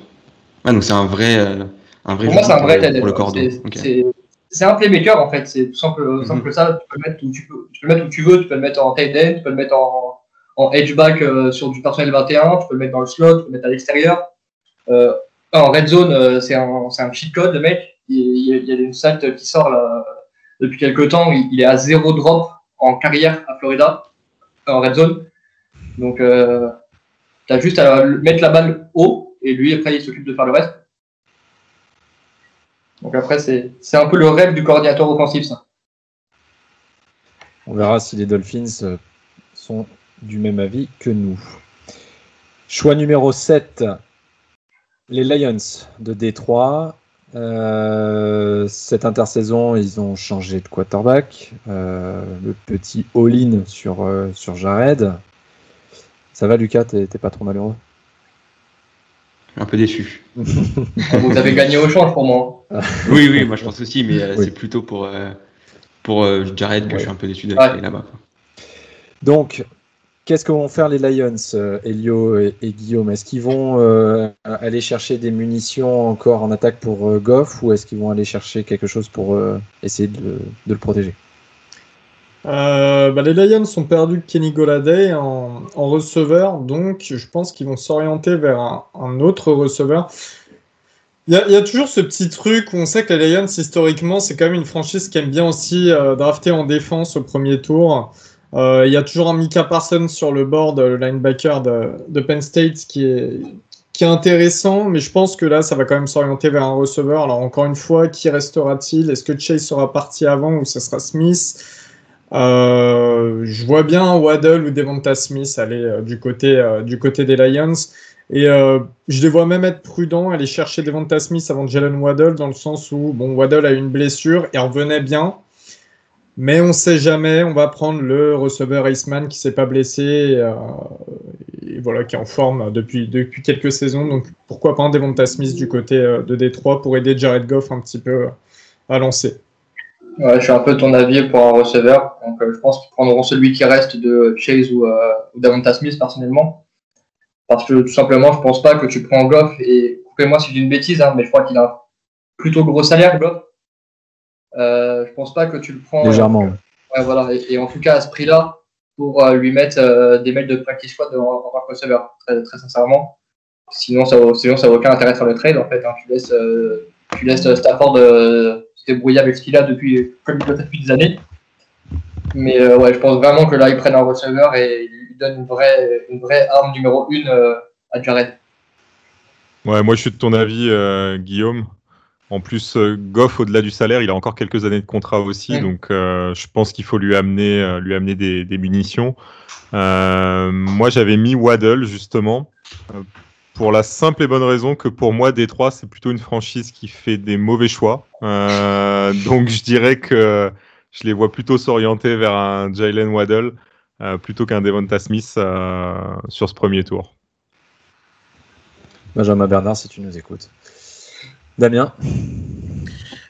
Ouais, donc c'est un vrai, euh, un vrai Pour moi, c'est un vrai le- tight end. pour le. C'est- Ok. c'est- C'est un playmaker en fait, c'est tout simple, simple que ça. Tu peux, le mettre où tu, peux, tu peux le mettre où tu veux, tu peux le mettre en tight end, tu peux le mettre en, en edge back euh, sur du personnel 21, tu peux le mettre dans le slot, tu peux le mettre à l'extérieur. Euh, en red zone, euh, c'est un, un cheat code, le mec. Il, il y a une stat qui sort là, depuis quelques temps. Il, il, est à zéro drop en carrière à Florida, en red zone. Donc, euh, tu as juste à mettre la balle haut et lui, après, il s'occupe de faire le reste. Donc après, c'est un peu le rêve du coordinateur offensif, ça. On verra si les Dolphins sont du même avis que nous. Choix numéro 7, les Lions de Détroit. Euh, cette intersaison, ils ont changé de quarterback. Euh, le petit all-in sur, euh, sur Jared. Ça va, Lucas? T'es pas trop malheureux? Un peu déçu. Vous avez gagné au change pour moi. oui, oui, moi je pense aussi, mais oui. c'est plutôt pour, pour Jared que ouais. je suis un peu déçu d'aller ouais. là-bas. Donc, Qu'est-ce que vont faire les Lions, euh, Elio et, et Guillaume? Est-ce qu'ils vont euh, aller chercher des munitions encore en attaque pour euh, Goff ou est-ce qu'ils vont aller chercher quelque chose pour euh, essayer de, de, le protéger? Bah, Les Lions ont perdu Kenny Goladay en, receveur, donc je pense qu'ils vont s'orienter vers un, autre receveur. Il y, a, toujours ce petit truc où on sait que les Lions, historiquement, c'est quand même une franchise qui aime bien aussi drafter en défense au premier tour. Euh, il y a toujours un Mika Parsons sur le board, le linebacker de, de, Penn State, qui est, qui est intéressant, mais je pense que là, ça va quand même s'orienter vers un receveur. Alors, encore une fois, qui restera-t-il? Est-ce que Chase sera parti avant ou ce sera Smith? Euh, Je vois bien Waddle ou Devonta Smith aller euh, du, côté, euh, du côté des Lions. Et je les vois même être prudents, aller chercher Devonta Smith avant Jalen Waddle, dans le sens où bon, Waddle a une blessure et revenait bien. Mais on ne sait jamais, on va prendre le receveur Iceman qui s'est pas blessé et voilà, qui est en forme depuis, depuis quelques saisons. Donc pourquoi pas un Devonta Smith du côté de Détroit pour aider Jared Goff un petit peu à lancer. Ouais, je suis un peu ton avis pour un receveur. Donc euh, je pense qu'ils prendront celui qui reste de Chase ou, euh, ou Smith personnellement. Parce que tout simplement, je pense pas que tu prends Goff et coupez-moi si j'ai une bêtise, hein, mais je crois qu'il a un plutôt gros salaire, Goff. Euh, je pense pas que tu le prends. Légèrement. Euh, ouais, voilà. Et, et, en tout cas, à ce prix-là, pour euh, lui mettre euh, des mails de practice squad en, tant que receveur, très, très sincèrement. Sinon, ça vaut, sinon, ça aucun intérêt de faire le trade. En fait, hein. tu laisses, euh, tu laisses Stafford se débrouiller avec ce qu'il a depuis, comme il depuis des années. Mais ouais, je pense vraiment que là, ils prennent un receveur et ils lui donnent une vraie, une vraie arme numéro une à Jared. Ouais, moi je suis de ton avis, euh, Guillaume. En plus, euh, Goff, au-delà du salaire, il a encore quelques années de contrat aussi, donc euh, je pense qu'il faut lui amener, euh, lui amener des, des munitions. moi, j'avais mis Waddle justement pour la simple et bonne raison que pour moi, Détroit, c'est plutôt une franchise qui fait des mauvais choix. donc, je dirais que je les vois plutôt s'orienter vers un Jalen Waddle plutôt qu'un Devonta Smith sur ce premier tour. Benjamin Bernard, si tu nous écoutes. Damien?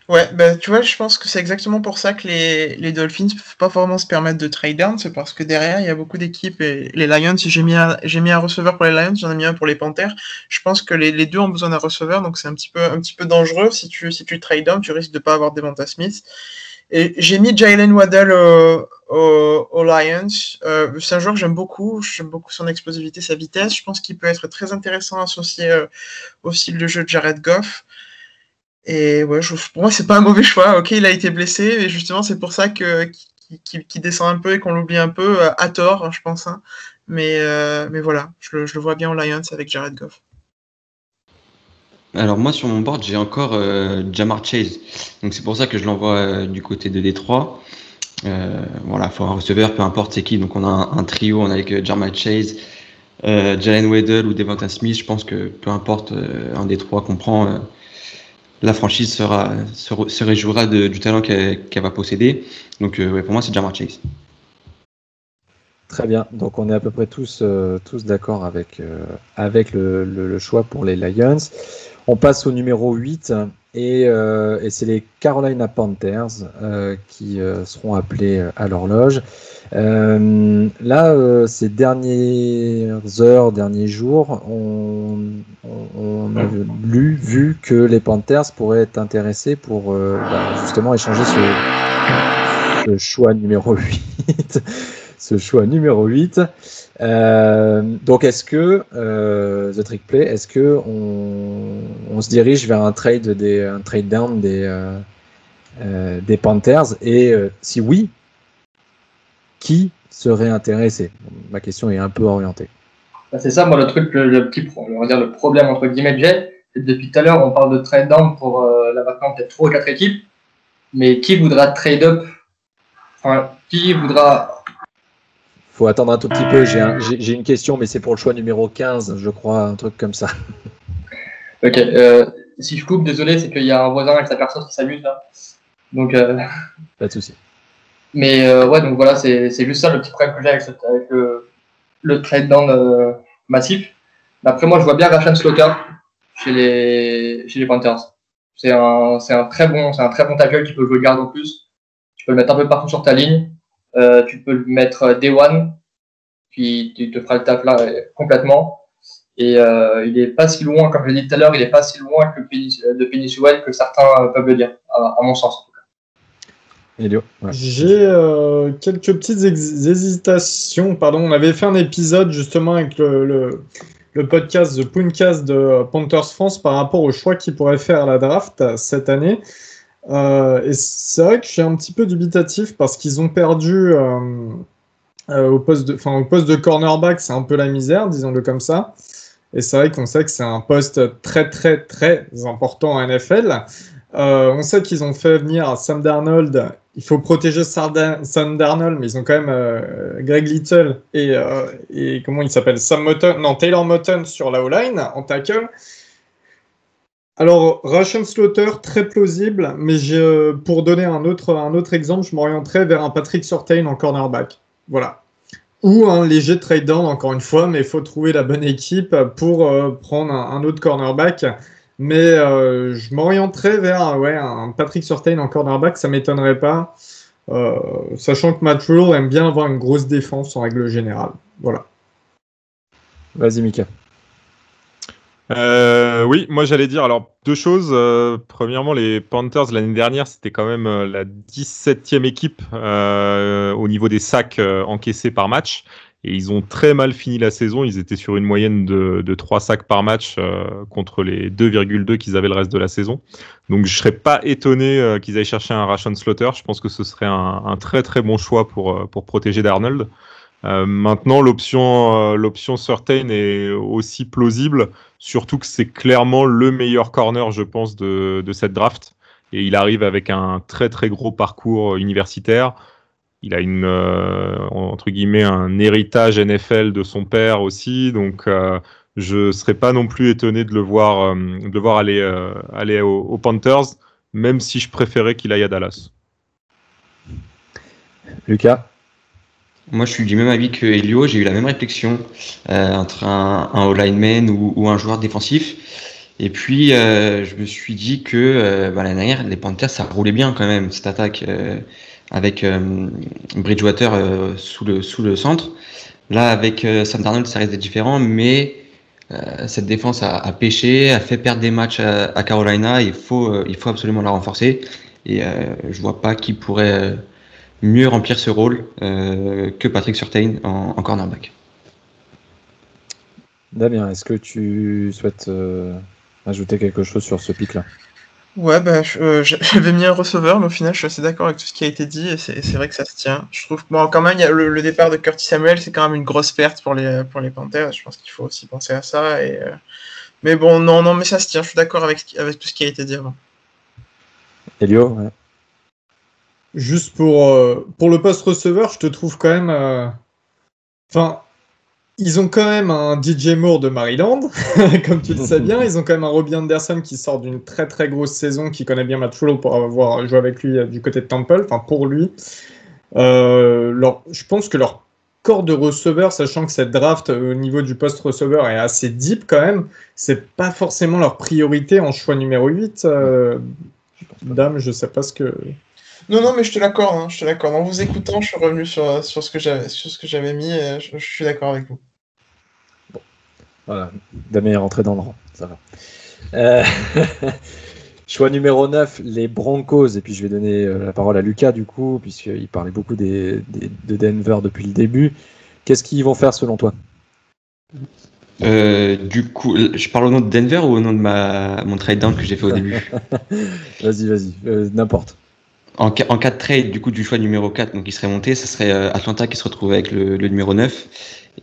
Ouais, bah, tu vois, je pense que c'est exactement pour ça que les, les Dolphins ne peuvent pas vraiment se permettre de trade down, c'est parce que derrière, il y a beaucoup d'équipes, et les Lions, j'ai mis, un, j'ai mis un receveur pour les Lions, j'en ai mis un pour les Panthers, je pense que les, les deux ont besoin d'un receveur, donc c'est un petit peu, un petit peu dangereux, si tu, si tu trade down, tu risques de pas avoir Devonta Smith. Et j'ai mis Jalen Waddell au, au, au Lions. Euh, c'est un joueur que j'aime beaucoup. J'aime beaucoup son explosivité, sa vitesse. Je pense qu'il peut être très intéressant associé euh, au style de jeu de Jared Goff. Et ouais, pour moi, c'est pas un mauvais choix. Ok, il a été blessé, et justement, c'est pour ça que qu'il qu descend un peu et qu'on l'oublie un peu euh, à tort, je pense. Hein. Mais euh, mais voilà, je je le, vois bien au Lions avec Jared Goff. Alors moi, sur mon board, j'ai encore euh, Jamar Chase. Donc c'est pour ça que je l'envoie du côté de Détroit. Voilà, faut un receveur, peu importe c'est qui. Donc on a un, trio, on a avec Jamar Chase, Jalen Waddell ou Devonta Smith. Je pense que peu importe un des trois qu'on prend la franchise sera, se, réjouira de, du talent qu'elle qu va posséder. Donc, euh, pour moi, c'est Jamar Chase. Très bien. Donc, on est à peu près tous, euh, tous d'accord avec, euh, avec le, le, le, choix pour les Lions. On passe au numéro 8 et, et c'est les Carolina Panthers qui seront appelés à l'horloge. Euh, là, euh, ces dernières heures, derniers jours, on, on, a lu, vu que les Panthers pourraient être intéressés pour euh, bah, justement échanger ce, ce, choix numéro 8. [laughs] ce choix numéro 8. Euh, donc, est-ce que, euh, The Trick Play, est-ce que on, on, se dirige vers un trade, des, un trade down des, euh, des Panthers? Et si oui, qui serait intéressé? Ma question est un peu orientée. Bah, c'est ça, moi, le truc, le, le, petit, on va dire le problème entre guillemets, Jet, c'est depuis tout à l'heure, on parle de trade down pour la vacance peut-être 3 ou 4 équipes, mais qui voudra trade up? Enfin, qui voudra faut attendre un tout petit peu. J'ai une question, mais c'est pour le choix numéro 15, je crois, un truc comme ça. [laughs] Ok. Euh, si je coupe, désolé, c'est qu'il y a un voisin avec sa personne qui s'amuse là. Donc. Euh... Pas de souci. Mais euh, ouais, donc voilà, c'est juste ça le petit problème que j'ai avec, avec, le, le trade down massif. Mais après, moi, je vois bien Rachan Slaughter chez les, chez les Panthers. C'est un, un, très bon, c'est un très bon tackle qui peut jouer garde en plus. Tu peux le mettre un peu partout sur ta ligne. Euh, tu peux le mettre day one, puis tu te feras le taf là euh, complètement. Et euh, il est pas si loin, comme je l'ai dit tout à l'heure, il est pas si loin que de Penicillin que certains peuvent le dire, à, mon sens en tout cas. J'ai euh, quelques petites hésitations. Pardon, on avait fait un épisode justement avec le, le, le podcast The Pooncast de Panthers France par rapport au choix qu'ils pourraient faire à la draft cette année. Euh, et c'est vrai que je suis un petit peu dubitatif parce qu'ils ont perdu euh, euh, au, poste de, cornerback, c'est un peu la misère, disons-le comme ça. Et c'est vrai qu'on sait que c'est un poste très très très important en NFL. on sait qu'ils ont fait venir Sam Darnold. Il faut protéger Sam Darnold, mais ils ont quand même Greg Little et, comment il s'appelle? Sam non Taylor Moton sur la O-line en tackle. Alors, Russian Slaughter, très plausible, mais pour donner un autre, exemple, je m'orienterais vers un Patrick Surtain en cornerback. Voilà. Ou un léger trade down, encore une fois, mais il faut trouver la bonne équipe pour euh, prendre un, autre cornerback. Mais euh, je m'orienterais vers ouais, un Patrick Surtain en cornerback, ça m'étonnerait pas. Euh, sachant que Matt Rule aime bien avoir une grosse défense en règle générale. Voilà. Vas-y, Mika. Euh, oui, moi j'allais dire alors deux choses. Euh, premièrement, les Panthers l'année dernière, c'était quand même euh, la 17e équipe euh, au niveau des sacs euh, encaissés par match. Et ils ont très mal fini la saison. Ils étaient sur une moyenne de, de 3 sacs par match contre les 2,2 qu'ils avaient le reste de la saison. Donc je serais pas étonné qu'ils aillent chercher un Ration Slaughter. Je pense que ce serait un, un très très bon choix pour, pour protéger Darnold. Euh, maintenant, l'option, euh, l'option Certain est aussi plausible, surtout que c'est clairement le meilleur corner, je pense, de, cette draft. Et il arrive avec un très très gros parcours universitaire. Il a une euh, entre guillemets un héritage NFL de son père aussi, donc euh, je serais pas non plus étonné de le voir, de le voir aller aller aux Panthers, même si je préférais qu'il aille à Dallas. Lucas? Moi, je suis du même avis que Elio. J'ai eu la même réflexion euh, entre un, un lineman ou, ou, un joueur défensif. Et puis, euh, je me suis dit que euh, bah, l'année dernière, les Panthers, ça roulait bien quand même, cette attaque euh, avec Bridgewater sous, le, centre. Là, avec Sam Darnold, ça reste différent, mais cette défense a, a, pêché, a fait perdre des matchs à, Carolina. Il faut, absolument la renforcer. Et je vois pas qui pourrait mieux remplir ce rôle euh, que Patrick Surtain en, en, cornerback. Damien, est-ce que tu souhaites euh, ajouter quelque chose sur ce pic-là? Ouais, bah, euh, [laughs] j'avais mis un receveur, mais au final, je suis assez d'accord avec tout ce qui a été dit, et c'est vrai que ça se tient. Je trouve que, bon, quand même, y a le, le, départ de Curtis Samuel, c'est quand même une grosse perte pour les, pour les Panthers. Je pense qu'il faut aussi penser à ça. Et, euh... Mais bon, non, non, mais ça se tient. Je suis d'accord avec, avec tout ce qui a été dit avant. Elio, ouais. Juste pour, euh, pour le poste receveur, je te trouve quand même. Euh... Enfin, ils ont quand même un DJ Moore de Maryland, [laughs] comme tu le sais bien. Ils ont quand même un Robbie Anderson qui sort d'une très très grosse saison, qui connaît bien Matt Rule pour avoir joué avec lui euh, du côté de Temple, enfin pour lui. Euh, leur, je pense que leur corps de receveur, sachant que cette draft au niveau du poste receveur est assez deep quand même, c'est pas forcément leur priorité en choix numéro 8. Euh, dame, je sais pas ce que. Non, non, mais je te l'accorde, hein, je te l'accorde. En vous écoutant, je suis revenu sur, sur ce que j'avais, sur ce que j'avais mis et je, je suis d'accord avec vous. Bon. Voilà, Damien est rentré dans le rang, ça va. Euh... [laughs] Choix numéro 9, les Broncos. Et puis je vais donner euh, la parole à Lucas du coup, puisqu'il parlait beaucoup des, des- de Denver depuis le début. Qu'est-ce qu'ils vont faire selon toi? Euh, du coup, je parle au nom de Denver ou au nom de ma, mon trade down que j'ai fait au début? [laughs] Vas-y, vas-y, euh, n'importe. En, en cas de trade, du coup, du choix numéro 4, donc il serait monté, ça serait euh, Atlanta qui se retrouve avec le, le numéro 9.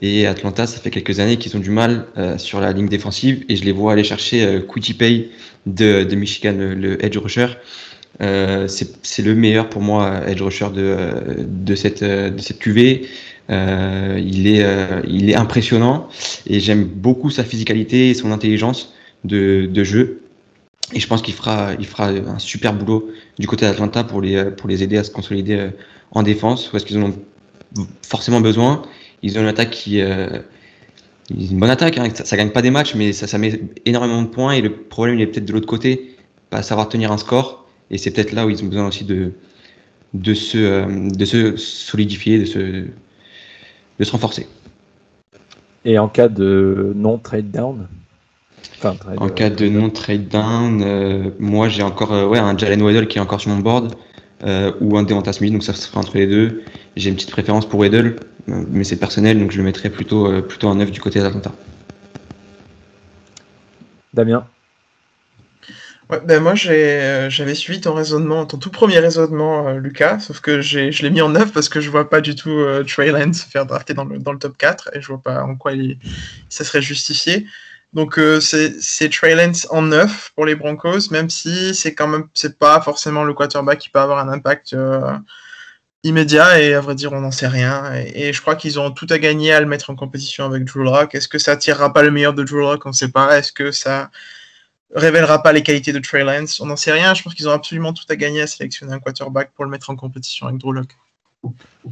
Et Atlanta, ça fait quelques années qu'ils ont du mal euh, sur la ligne défensive et je les vois aller chercher euh, Pay de, de Michigan, le, edge rusher. Euh, c'est le meilleur pour moi edge rusher de, euh, de, cette, euh, de cette QV. Euh, il, est, euh, il est impressionnant et j'aime beaucoup sa physicalité et son intelligence de, de jeu. Et je pense qu'il fera, il fera un super boulot du côté d'Atlanta pour les, pour les aider à se consolider euh, en défense, parce qu'ils en ont forcément besoin. Ils ont une attaque qui. Euh, une bonne attaque, hein. ça, ça gagne pas des matchs, mais ça, ça met énormément de points. Et le problème, il est peut-être de l'autre côté, pas savoir tenir un score. Et c'est peut-être là où ils ont besoin aussi de, de, se, euh, de se solidifier, de se, de se renforcer. Et en cas de non trade down Enfin, trade, En cas de non trade down, euh, moi j'ai encore euh, ouais, un Jalen Waddle qui est encore sur mon board euh, ou un Devonta Smith, donc ça serait entre les deux. J'ai une petite préférence pour Waddle, euh, mais c'est personnel, donc je le mettrais plutôt, euh, plutôt en neuf du côté d'Atlanta. Damien? Ouais, ben moi euh, j'avais suivi ton raisonnement, ton tout premier raisonnement, euh, Lucas, sauf que j'ai, je l'ai mis en neuf parce que je vois pas du tout euh, Trey Lance se faire drafter dans le, dans le top 4 et je vois pas en quoi il, ça serait justifié. Donc euh, c'est, Trey Lance en neuf pour les Broncos, même si c'est quand même c'est pas forcément le quarterback qui peut avoir un impact euh, immédiat et à vrai dire on n'en sait rien et, et je crois qu'ils ont tout à gagner à le mettre en compétition avec Drew Lock. Est-ce que ça tirera pas le meilleur de Drew Lock? On sait pas. Est-ce que ça révélera pas les qualités de Trey Lance? On n'en sait rien. Je pense qu'ils ont absolument tout à gagner à sélectionner un quarterback pour le mettre en compétition avec Drew Lock.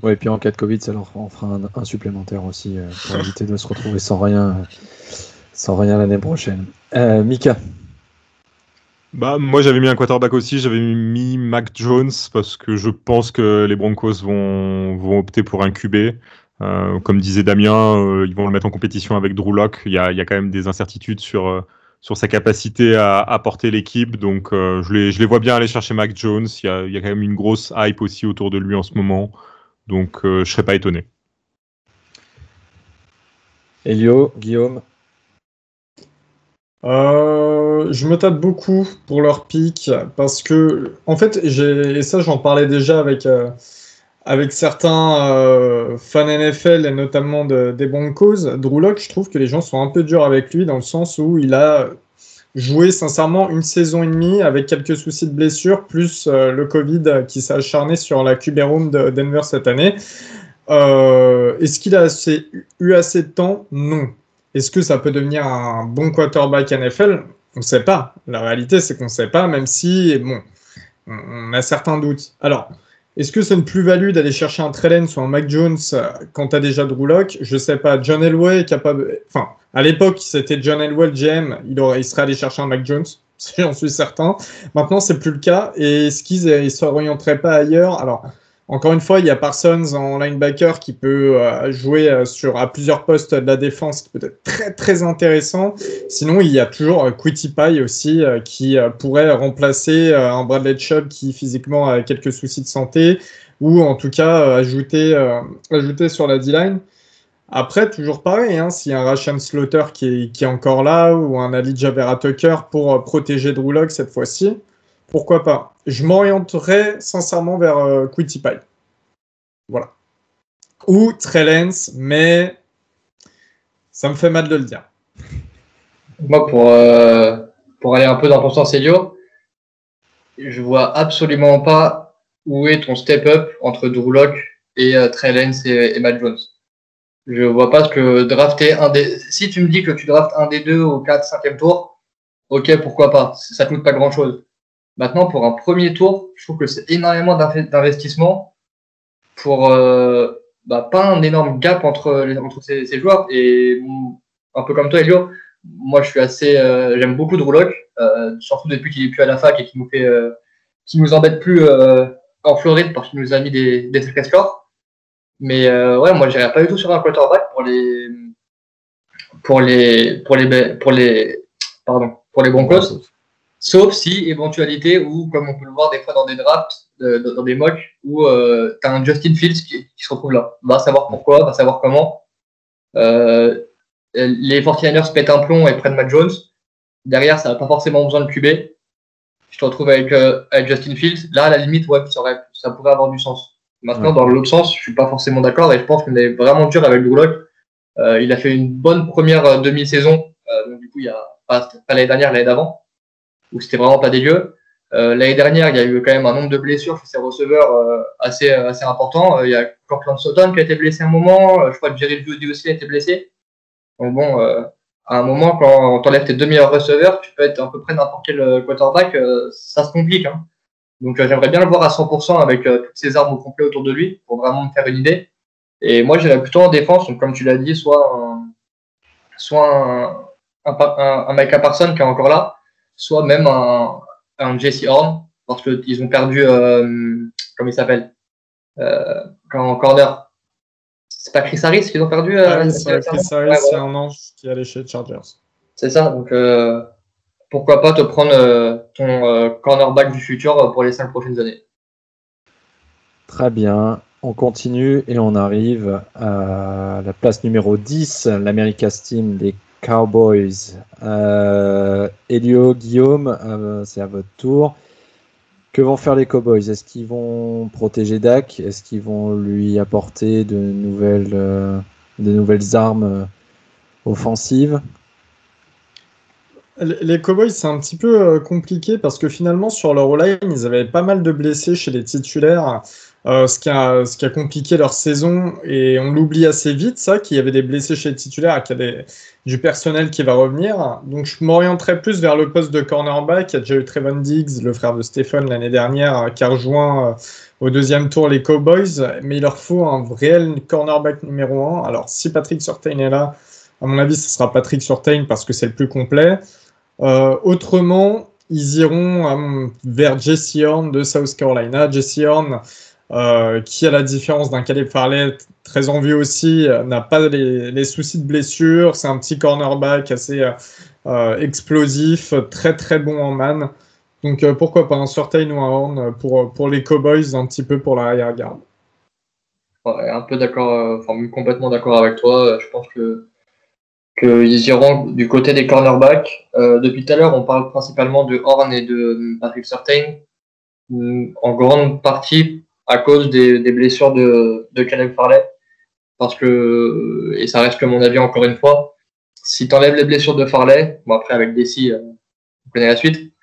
Ouais, et puis en cas de Covid, ça leur en fera un, un supplémentaire aussi euh, pour [laughs] éviter de se retrouver sans rien, sans rien l'année prochaine. Euh, Mika, Bah, moi, j'avais mis un quarterback aussi. J'avais mis Mac Jones parce que je pense que les Broncos vont, vont opter pour un QB. Euh, comme disait Damien, euh, ils vont le mettre en compétition avec Drew Lock. Il y a, il y a quand même des incertitudes sur, euh, sur sa capacité à, à porter l'équipe. Donc, je, les, je les vois bien aller chercher Mac Jones. Il y, a, il y a quand même une grosse hype aussi autour de lui en ce moment. Donc, je serais pas étonné. Elio, Guillaume, Euh, je me tape beaucoup pour leur pic parce que, en fait, et ça j'en parlais déjà avec, euh, avec certains euh, fans NFL et notamment de, des Broncos. Drew Lock, je trouve que les gens sont un peu durs avec lui dans le sens où il a joué sincèrement une saison et demie avec quelques soucis de blessure, plus le Covid qui s'est acharné sur la QB room de Denver cette année. Est-ce qu'il a assez, eu assez de temps? Non. Est-ce que ça peut devenir un bon quarterback NFL On ne sait pas. La réalité, c'est qu'on ne sait pas, même si, bon, on a certains doutes. Alors, est-ce que c'est une plus-value d'aller chercher un Trellen ou un Mac Jones euh, quand tu as déjà Drew Lock Je sais pas. John Elway est capable. Enfin, à l'époque, c'était John Elway le GM, il, serait allé chercher un Mac Jones. [laughs] J'en suis certain. Maintenant, c'est plus le cas. Et est-ce qu'ils ne s'orienteraient pas ailleurs? Alors, encore une fois, il y a Parsons en linebacker qui peut euh, jouer euh, sur, à plusieurs postes de la défense, qui peut être très très intéressant. Sinon, il y a toujours euh, Quitty Pie aussi qui pourrait remplacer un Bradley Chubb qui physiquement a quelques soucis de santé, ou en tout cas ajouter, ajouter sur la D-line. Après, toujours pareil, hein, s'il y a un Rashan Slaughter qui est, qui est encore là, ou un Ali Javera Tucker pour protéger Drew Lock cette fois-ci, pourquoi pas Je m'orienterais sincèrement vers euh, Pie. Voilà. Ou Trellens, mais ça me fait mal de le dire. Moi, pour, euh, pour aller un peu dans ton sens, Elio, je vois absolument pas où est ton step-up entre Drew Lock et euh, Trey Lance et, Matt Jones. Je vois pas ce que drafter un des. Si tu me dis que tu draftes un des deux au 4, 5e tour, ok, pourquoi pas. Ça coûte pas grand chose. Maintenant, pour un premier tour, je trouve que c'est énormément d'inve- d'investissement pour euh, bah, pas un énorme gap entre, entre ces, ces joueurs. Et mm, un peu comme toi, Elio, moi je suis assez. euh, J'aime beaucoup Drew Lock, euh, surtout depuis qu'il est plus à la fac et qu'il nous fait. Euh, qui nous embête plus euh, en Floride parce qu'il nous a mis des, des trucs à score. Mais euh, ouais, moi j'irais pas du tout sur un quarterback pour les. Pour les. Pour les. Pour les. Pardon. Pour les Broncos. Sauf si, éventualité, ou comme on peut le voir des fois dans des drafts, dans des mocks, où euh, tu as un Justin Fields qui, se retrouve là. Va savoir pourquoi, va savoir comment. Euh, les 49ers pètent un plomb et prennent Matt Jones. Derrière, ça n'a pas forcément besoin de QB. Je te retrouve avec, euh, avec Justin Fields. Là, à la limite, ouais, ça, aurait, ça pourrait avoir du sens. Maintenant, dans l'autre sens, je suis pas forcément d'accord et je pense qu'on est vraiment dur avec Drew euh, il a fait une bonne première demi-saison. donc, du coup, il y a pas, pas l'année dernière, l'année d'avant où c'était vraiment pas dégueu. Euh, L'année dernière, il y a eu quand même un nombre de blessures chez ses receveurs euh, assez, assez important. Euh, il y a Cortland Sutton qui a été blessé un moment. Euh, je crois que Jerry Judy aussi a été blessé. Donc bon, à un moment, quand tu enlèves tes deux meilleurs receveurs, tu peux être à peu près n'importe quel quarterback. ça se complique. Hein. Donc j'aimerais bien le voir à 100% avec toutes ses armes au complet autour de lui pour vraiment me faire une idée. Et moi, j'irais plutôt en défense. Donc comme tu l'as dit, soit un, soit un, un, un, un qui est encore là, soit même un, un Jesse Horn, parce qu'ils ont perdu, euh, comment il s'appelle, euh, en corner. C'est pas Chris Harris qu'ils ont perdu euh, ah Chris Harris, c'est un ange qui est allé chez Chargers. C'est ça, donc euh, pourquoi pas te prendre euh, ton cornerback du futur pour les cinq prochaines années. Très bien. On continue et on arrive à la place numéro 10, l'America's Team des Cowboys. Euh, Elio, Guillaume, euh, c'est à votre tour. Que vont faire les Cowboys? Est-ce qu'ils vont protéger Dak? Est-ce qu'ils vont lui apporter de nouvelles, euh, armes offensives? Les Cowboys, c'est un petit peu compliqué parce que finalement, sur leur line, ils avaient pas mal de blessés chez les titulaires. Euh, ce, qui a, compliqué leur saison, et on l'oublie assez vite, ça, qu'il y avait des blessés chez les titulaires qu'il y a du personnel qui va revenir. Donc je m'orienterai plus vers le poste de cornerback. Il y a déjà eu Trevon Diggs, le frère de Stephen, l'année dernière, qui a rejoint euh, au deuxième tour les Cowboys, mais il leur faut un réel cornerback numéro un. Alors si Patrick Surtain est là, à mon avis, ce sera Patrick Surtain parce que c'est le plus complet. Euh, autrement, ils iront vers Jesse Horn de South Carolina. Jesse Horn, euh, qui, à la différence d'un Caleb Farley, très envieux aussi, euh, n'a pas les, soucis de blessure. C'est un petit cornerback assez euh, explosif, très très bon en man. Donc pourquoi pas un Surtain ou un Horn pour, pour les Cowboys, un petit peu pour l'arrière-garde. un peu d'accord, enfin complètement d'accord avec toi. Je pense que qu'ils iront du côté des cornerbacks. depuis tout à l'heure, on parle principalement de Horn et de Patrick Surtain. En grande partie à cause des, des blessures de, de Caleb Farley. Parce que, et ça reste que mon avis encore une fois, si tu enlèves les blessures de Farley, bon après avec Desi, euh, vous connaissez la suite,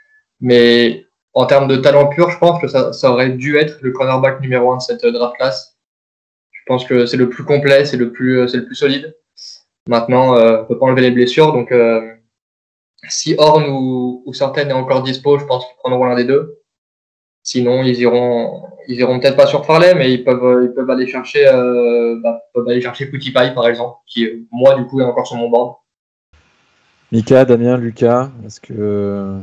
mais en termes de talent pur, je pense que ça, ça aurait dû être le cornerback numéro un de cette draft class. Je pense que c'est le plus complet, c'est le plus, c'est le plus solide. Maintenant, euh, on peut pas enlever les blessures, donc euh, si Horn ou, ou Certaine est encore dispo, je pense qu'ils prendront l'un des deux. Sinon, ils iront, ils iront peut-être pas sur Farley, mais ils peuvent, ils peuvent aller chercher, euh, bah, peuvent aller chercher par exemple, qui moi du coup est encore sur mon board. Mika, Damien, Lucas, est-ce que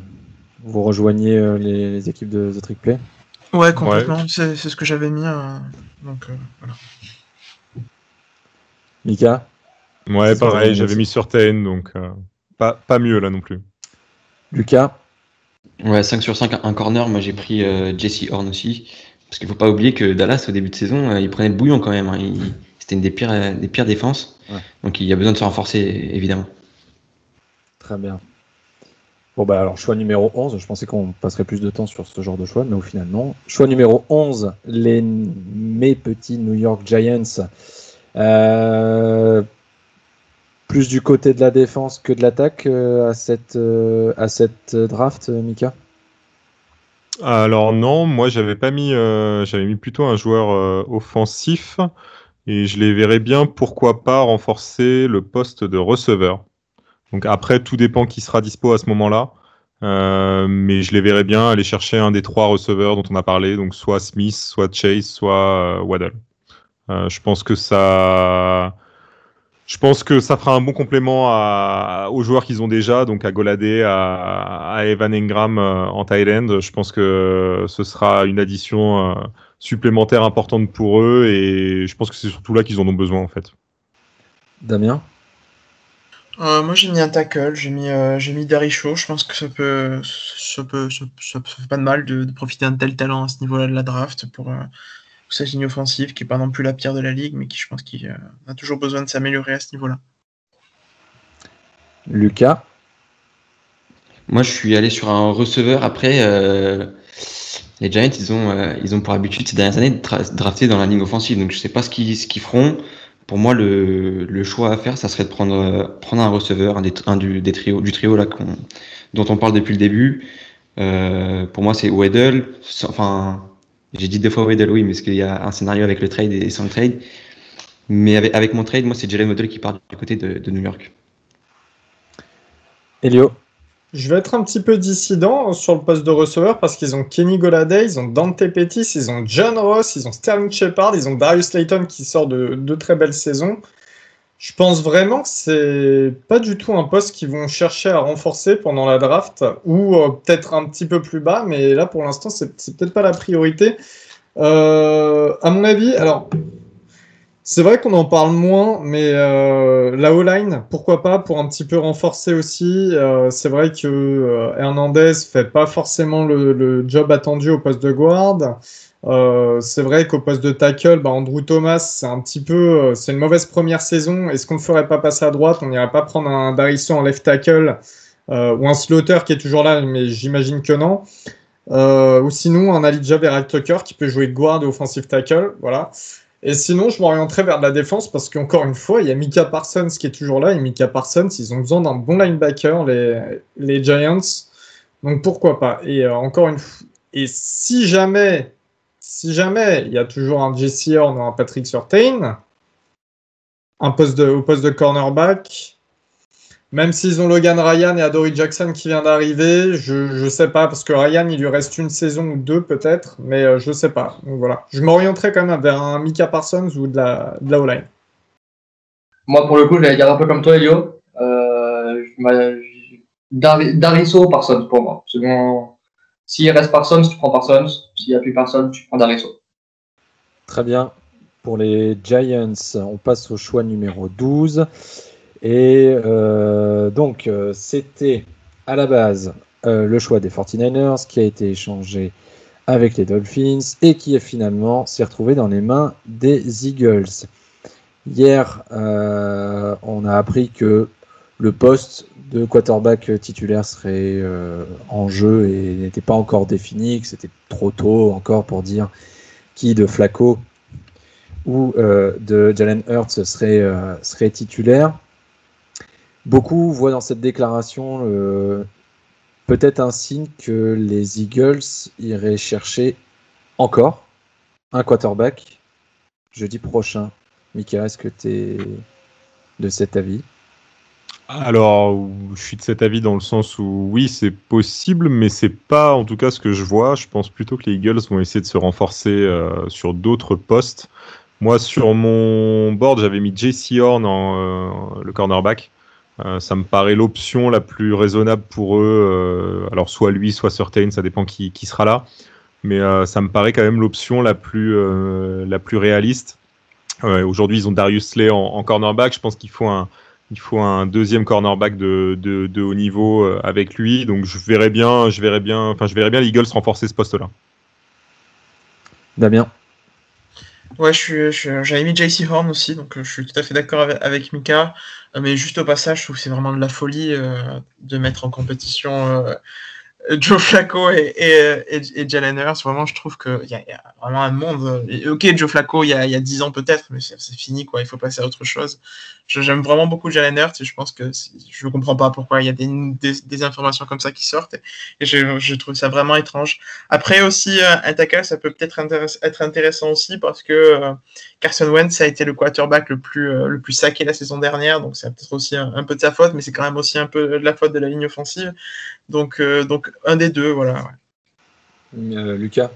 vous rejoignez euh, les, équipes de The Trick Play? Ouais, complètement. C'est ce que j'avais mis. Euh, donc voilà. Mika? Ouais, pareil. J'avais mis sur TN, donc pas, pas mieux là non plus. Lucas? Ouais, 5 sur 5, un corner. Moi, j'ai pris Jesse Horn aussi. Parce qu'il ne faut pas oublier que Dallas, au début de saison, euh, il prenait le bouillon quand même. Hein. C'était une des pires, euh, des pires défenses. Donc il y a besoin de se renforcer, évidemment. Très bien. Bon, bah alors, choix numéro 11. Je pensais qu'on passerait plus de temps sur ce genre de choix, mais au final, non. Choix numéro 11, les, mes petits New York Giants. Euh, plus du côté de la défense que de l'attaque à, cette, à cette draft, Mika? Alors non, moi j'avais pas mis, euh, j'avais mis plutôt un joueur euh, offensif et je les verrais bien, pourquoi pas renforcer le poste de receveur. Donc après, tout dépend qui sera dispo à ce moment-là, euh, mais je les verrais bien aller chercher un des trois receveurs dont on a parlé, donc soit Smith, soit Chase, soit Waddle. je pense que ça je pense que ça fera un bon complément aux joueurs qu'ils ont déjà, donc à Goladé, à, Evan Engram euh, en Thailand. Je pense que ce sera une addition euh, supplémentaire importante pour eux et je pense que c'est surtout là qu'ils en ont besoin en fait. Damien? Euh, moi j'ai mis un tackle, j'ai mis, j'ai mis Daricho, je pense que ça peut, ça peut, ça, ça fait pas de mal de, de profiter d'un tel talent à ce niveau-là de la draft pour, euh, pour cette ligne offensive qui est pas non plus la pire de la ligue, mais qui je pense qu'il euh, a toujours besoin de s'améliorer à ce niveau-là. Lucas, Moi, je suis allé sur un receveur. Après, euh, les Giants, ils ont, euh, ils ont pour habitude ces dernières années de drafter dans la ligne offensive. Donc, je sais pas ce qu'ils ce qu'ils feront. Pour moi, le, le choix à faire, ça serait de prendre, euh, prendre un receveur, un des, un du, des trios, du trio là, dont on parle depuis le début. Euh, pour moi, c'est Weddle. Enfin, j'ai dit deux fois Weddle, oui, mais parce qu'il y a un scénario avec le trade et sans le trade. Mais avec, avec mon trade, moi, c'est Jalen Weddle qui part du côté de, de New York. Elio, Je vais être un petit peu dissident sur le poste de receveur parce qu'ils ont Kenny Goladay, ils ont Dante Pettis, ils ont John Ross, ils ont Sterling Shepard, ils ont Darius Layton qui sort de deux très belles saisons. Je pense vraiment que c'est pas du tout un poste qu'ils vont chercher à renforcer pendant la draft ou euh, peut-être un petit peu plus bas, mais là pour l'instant c'est peut-être pas la priorité. Euh, à mon avis, alors c'est vrai qu'on en parle moins, mais euh, la O-line, pourquoi pas, pour un petit peu renforcer aussi. C'est vrai que Hernandez fait pas forcément le, le job attendu au poste de guard. Euh, c'est vrai qu'au poste de tackle, bah, Andrew Thomas, c'est un petit peu, euh, c'est une mauvaise première saison. Est-ce qu'on ne ferait pas passer à droite? On n'irait pas prendre un Darisso en left tackle euh, ou un Slaughter qui est toujours là, mais j'imagine que non. Ou sinon un Alija Vera Tucker qui peut jouer guard et offensive tackle. Voilà. Et sinon, je m'orienterai vers de la défense parce qu'encore une fois, il y a Mika Parsons qui est toujours là. Et Mika Parsons, ils ont besoin d'un bon linebacker, les, les Giants. Donc pourquoi pas? Et encore une fois, et si jamais, si jamais il y a toujours un Jesse Horn ou un Patrick Surtain, un poste au poste de cornerback, même s'ils ont Logan Ryan et Adoree Jackson qui vient d'arriver, je je sais pas parce que Ryan il lui reste une saison ou deux peut-être, mais euh, je sais pas. Voilà, je m'orienterai quand même vers un Mika Parsons ou de la de la O-line. Moi, pour le coup, j'allais dire un peu comme toi, Elio. Euh, je je- Parsons pour moi. S'il reste Parsons, tu prends Parsons. S'il n'y a plus Parsons, tu prends Darisso. très bien. Pour les Giants, on passe au choix numéro 12. Et euh, donc, euh, c'était à la base euh, le choix des 49ers qui a été échangé avec les Dolphins et qui est finalement s'est retrouvé dans les mains des Eagles. Hier, on a appris que le poste de quarterback titulaire serait euh, en jeu et n'était pas encore défini, que c'était trop tôt encore pour dire qui de Flacco ou euh, de Jalen Hurts serait, euh, serait titulaire. Beaucoup voient dans cette déclaration peut-être un signe que les Eagles iraient chercher encore un quarterback jeudi prochain. Mika, est-ce que tu es de cet avis? Alors, je suis de cet avis dans le sens où oui, c'est possible, mais c'est pas en tout cas ce que je vois. Je pense plutôt que les Eagles vont essayer de se renforcer euh, sur d'autres postes. Moi, sur mon board, j'avais mis JC Horn en euh, le cornerback. Euh, ça me paraît l'option la plus raisonnable pour eux. alors, soit lui, soit Certain, ça dépend qui, qui sera là. Mais ça me paraît quand même l'option la plus la plus réaliste. Aujourd'hui, ils ont Darius Slay en, en cornerback. Je pense qu'il faut un il faut un deuxième cornerback de, de, de haut niveau euh, avec lui. Donc je verrais bien, je verrais bien, enfin je verrais bien les Eagles renforcer ce poste-là. Damien Ouais, je je j'avais mis JC Horn aussi, donc euh, je suis tout à fait d'accord avec, avec Mika. Euh, mais juste au passage, je trouve que c'est vraiment de la folie euh, de mettre en compétition euh, Joe Flacco et, et, et, Jalen Hurts. Vraiment, je trouve qu'il y, y a vraiment un monde. Et, ok, Joe Flacco, il y a, y a 10 ans peut-être, mais c'est fini, quoi. Il faut passer à autre chose. J'aime vraiment beaucoup Jalen Hurts et je pense que je ne comprends pas pourquoi il y a des, des, des informations comme ça qui sortent. Et je, je trouve ça vraiment étrange. Après aussi, euh, un tackle, ça peut peut-être être intéressant aussi parce que euh, Carson Wentz a été le quarterback le plus, euh, le plus saqué la saison dernière, donc c'est peut-être aussi un, peu de sa faute, mais c'est quand même aussi un peu de la faute de la ligne offensive. Donc, euh, donc un des deux, voilà. ouais. Euh, Lucas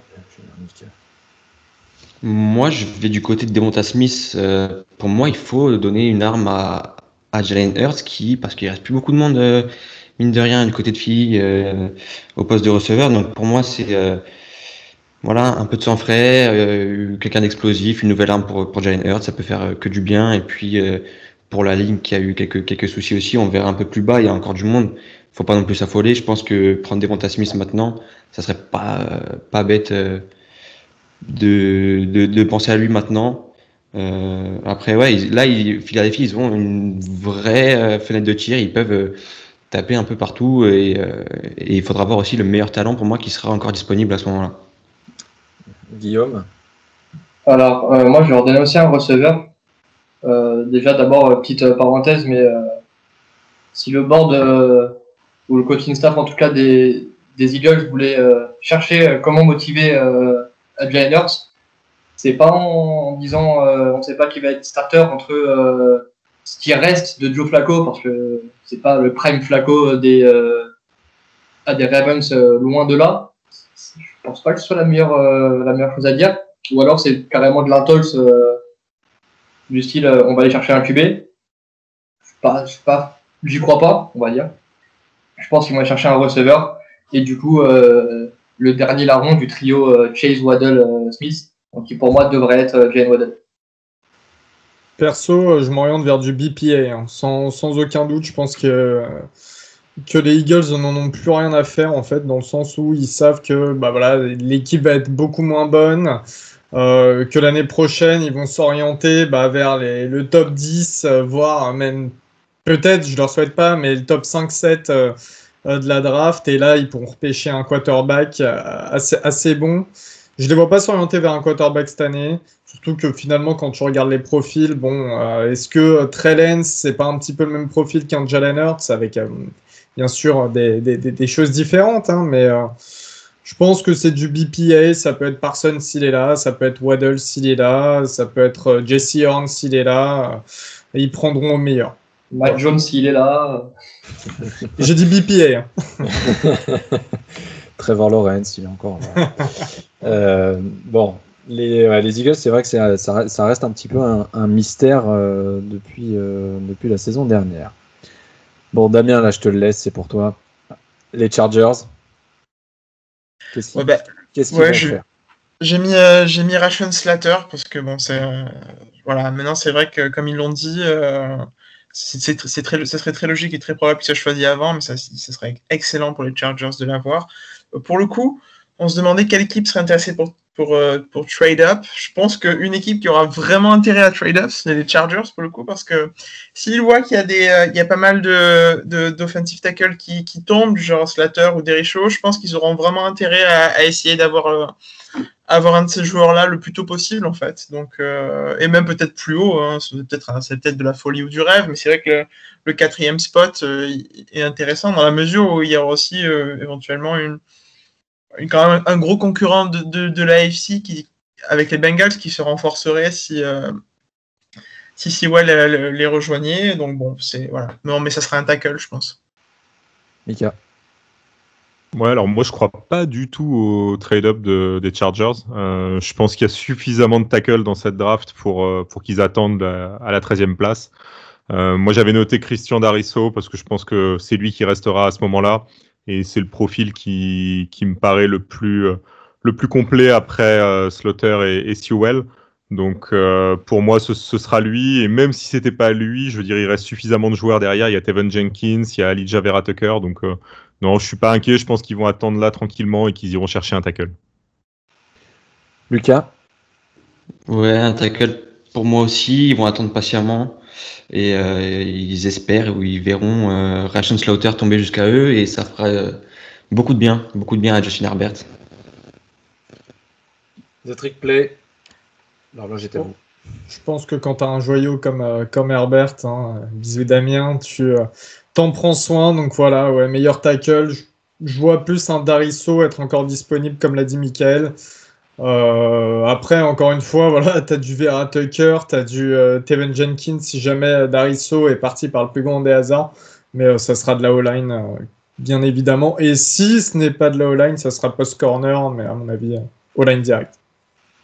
Moi, je vais du côté de Devonta Smith. Euh, pour moi, il faut donner une arme à, à Jalen Hurts, qui, parce qu'il reste plus beaucoup de monde, euh, mine de rien, du côté de Philly, euh, au poste de receveur. Donc pour moi, c'est euh, voilà, un peu de sang frais, euh, quelqu'un d'explosif, une nouvelle arme pour, pour Jalen Hurts, ça peut faire que du bien. Et puis euh, pour la ligne qui a eu quelques, quelques soucis aussi, on verra un peu plus bas, il y a encore du monde. Faut pas non plus s'affoler. Je pense que prendre Devonta Smith maintenant, ça serait pas, pas bête de, de, de, penser à lui maintenant. Euh, après, ouais, là, ils, Philadelphie, ils ont une vraie fenêtre de tir. Ils peuvent taper un peu partout et, et, il faudra voir aussi le meilleur talent pour moi qui sera encore disponible à ce moment-là. Guillaume? Alors, euh, moi, je vais leur donner aussi un receveur. Euh, déjà, d'abord, petite parenthèse, mais euh, si le board ou le coaching staff, en tout cas des, des Eagles, voulait chercher comment motiver Adrian Hurts, c'est pas en, disant on ne sait pas qui va être starter entre ce qui reste de Joe Flacco, parce que c'est pas le prime Flacco des, des Ravens loin de là. Je pense pas que ce soit la meilleure, la meilleure chose à dire. Ou alors c'est carrément de l'intox euh, du style euh, on va aller chercher un QB. Pas, pas, j'y crois pas, on va dire. Je pense qu'ils vont chercher un receveur. Et du coup, euh, le dernier larron du trio Chase Waddle Smith, donc qui pour moi devrait être Jane Waddle. Perso, je m'oriente vers du BPA, hein. sans, aucun doute. Je pense que que les Eagles n'en ont plus rien à faire en fait, dans le sens où ils savent que bah voilà, l'équipe va être beaucoup moins bonne, euh, que l'année prochaine ils vont s'orienter bah, vers le top 10, euh, voire même peut-être, je leur souhaite pas, mais le top 5-7 euh, de la draft, et là ils pourront repêcher un quarterback assez, assez bon. Je les vois pas s'orienter vers un quarterback cette année, surtout que finalement quand tu regardes les profils, bon, est-ce que Trellens c'est pas un petit peu le même profil qu'un Jalen Hurts avec bien sûr des, des, des choses différentes, hein, mais euh, je pense que c'est du BPA. Ça peut être Parsons s'il est là, ça peut être Waddle s'il est là, ça peut être euh, Jesse Horn s'il est là. Euh, et ils prendront au meilleur. Mike Jones s'il est là. [laughs] J'ai dit BPA. Hein. [laughs] Trevor Lawrence, il est encore là. bon, les, les, Eagles, c'est vrai que ça, ça, reste un petit peu un, un mystère depuis, depuis la saison dernière. Bon, Damien, là, je te le laisse, c'est pour toi. Les Chargers. Qu'est-ce qu'ils bah, vont faire? j'ai mis, euh, j'ai mis Ration Slater parce que bon, c'est euh, voilà. Maintenant, c'est vrai que comme ils l'ont dit, euh, c'est très, ça serait très logique et très probable qu'ils soient choisi avant, mais ça, serait excellent pour les Chargers de l'avoir. Pour le coup, on se demandait quelle équipe serait intéressée pour pour, euh, pour trade up. Je pense qu'une équipe qui aura vraiment intérêt à trade up, c'est les Chargers pour le coup, parce que s'ils voient qu'il y a euh, y a pas mal de, d'offensive tackle qui, qui tombent, genre Slater ou Dericho, je pense qu'ils auront vraiment intérêt à, essayer d'avoir euh, avoir un de ces joueurs-là le plus tôt possible en fait. Donc et même peut-être plus haut, hein, c'est peut-être de la folie ou du rêve, mais c'est vrai que le, quatrième spot est intéressant dans la mesure où il y aura aussi éventuellement une quand même un gros concurrent de, de, de l'AFC avec les Bengals qui se renforcerait si, euh, si les, rejoignait. Donc bon, c'est voilà. Non, mais ça serait un tackle, je pense. Mika. Ouais, alors moi je crois pas du tout au trade-up de, des Chargers. Euh, je pense qu'il y a suffisamment de tackles dans cette draft pour, euh, pour qu'ils attendent à la 13e place. Euh, moi j'avais noté Christian Darisso parce que je pense que c'est lui qui restera à ce moment-là et c'est le profil qui, qui, me paraît le plus, euh, le plus complet après euh, Slaughter et, et, Sewell. Donc pour moi, ce, ce, sera lui. Et même si c'était pas lui, je veux dire, il reste suffisamment de joueurs derrière. Il y a Tevin Jenkins, il y a Ali Vera Tucker. Donc non, je suis pas inquiet. Je pense qu'ils vont attendre là tranquillement et qu'ils iront chercher un tackle. Lucas? Ouais, un tackle pour moi aussi. Ils vont attendre patiemment et euh, ils espèrent ou ils verront euh, Ration Slaughter tomber jusqu'à eux et ça fera euh, beaucoup de bien, beaucoup de bien à Justin Herbert. The Trick Play. L'horloge est à vous. Je pense que quand tu as un joyau comme, comme Herbert, hein, bisous Damien, tu t'en prends soin. Donc voilà, ouais, meilleur tackle. Je, vois plus un Darisso être encore disponible, comme l'a dit Michael. Euh, après, encore une fois, [laughs] voilà, tu as du Vera Tucker, tu as du euh, Tevin Jenkins si jamais Dariso est parti par le plus grand des hasards. Mais euh, ça sera de la O-line, bien évidemment. Et si ce n'est pas de la O-line, ça sera post-corner, mais à mon avis, O-line direct.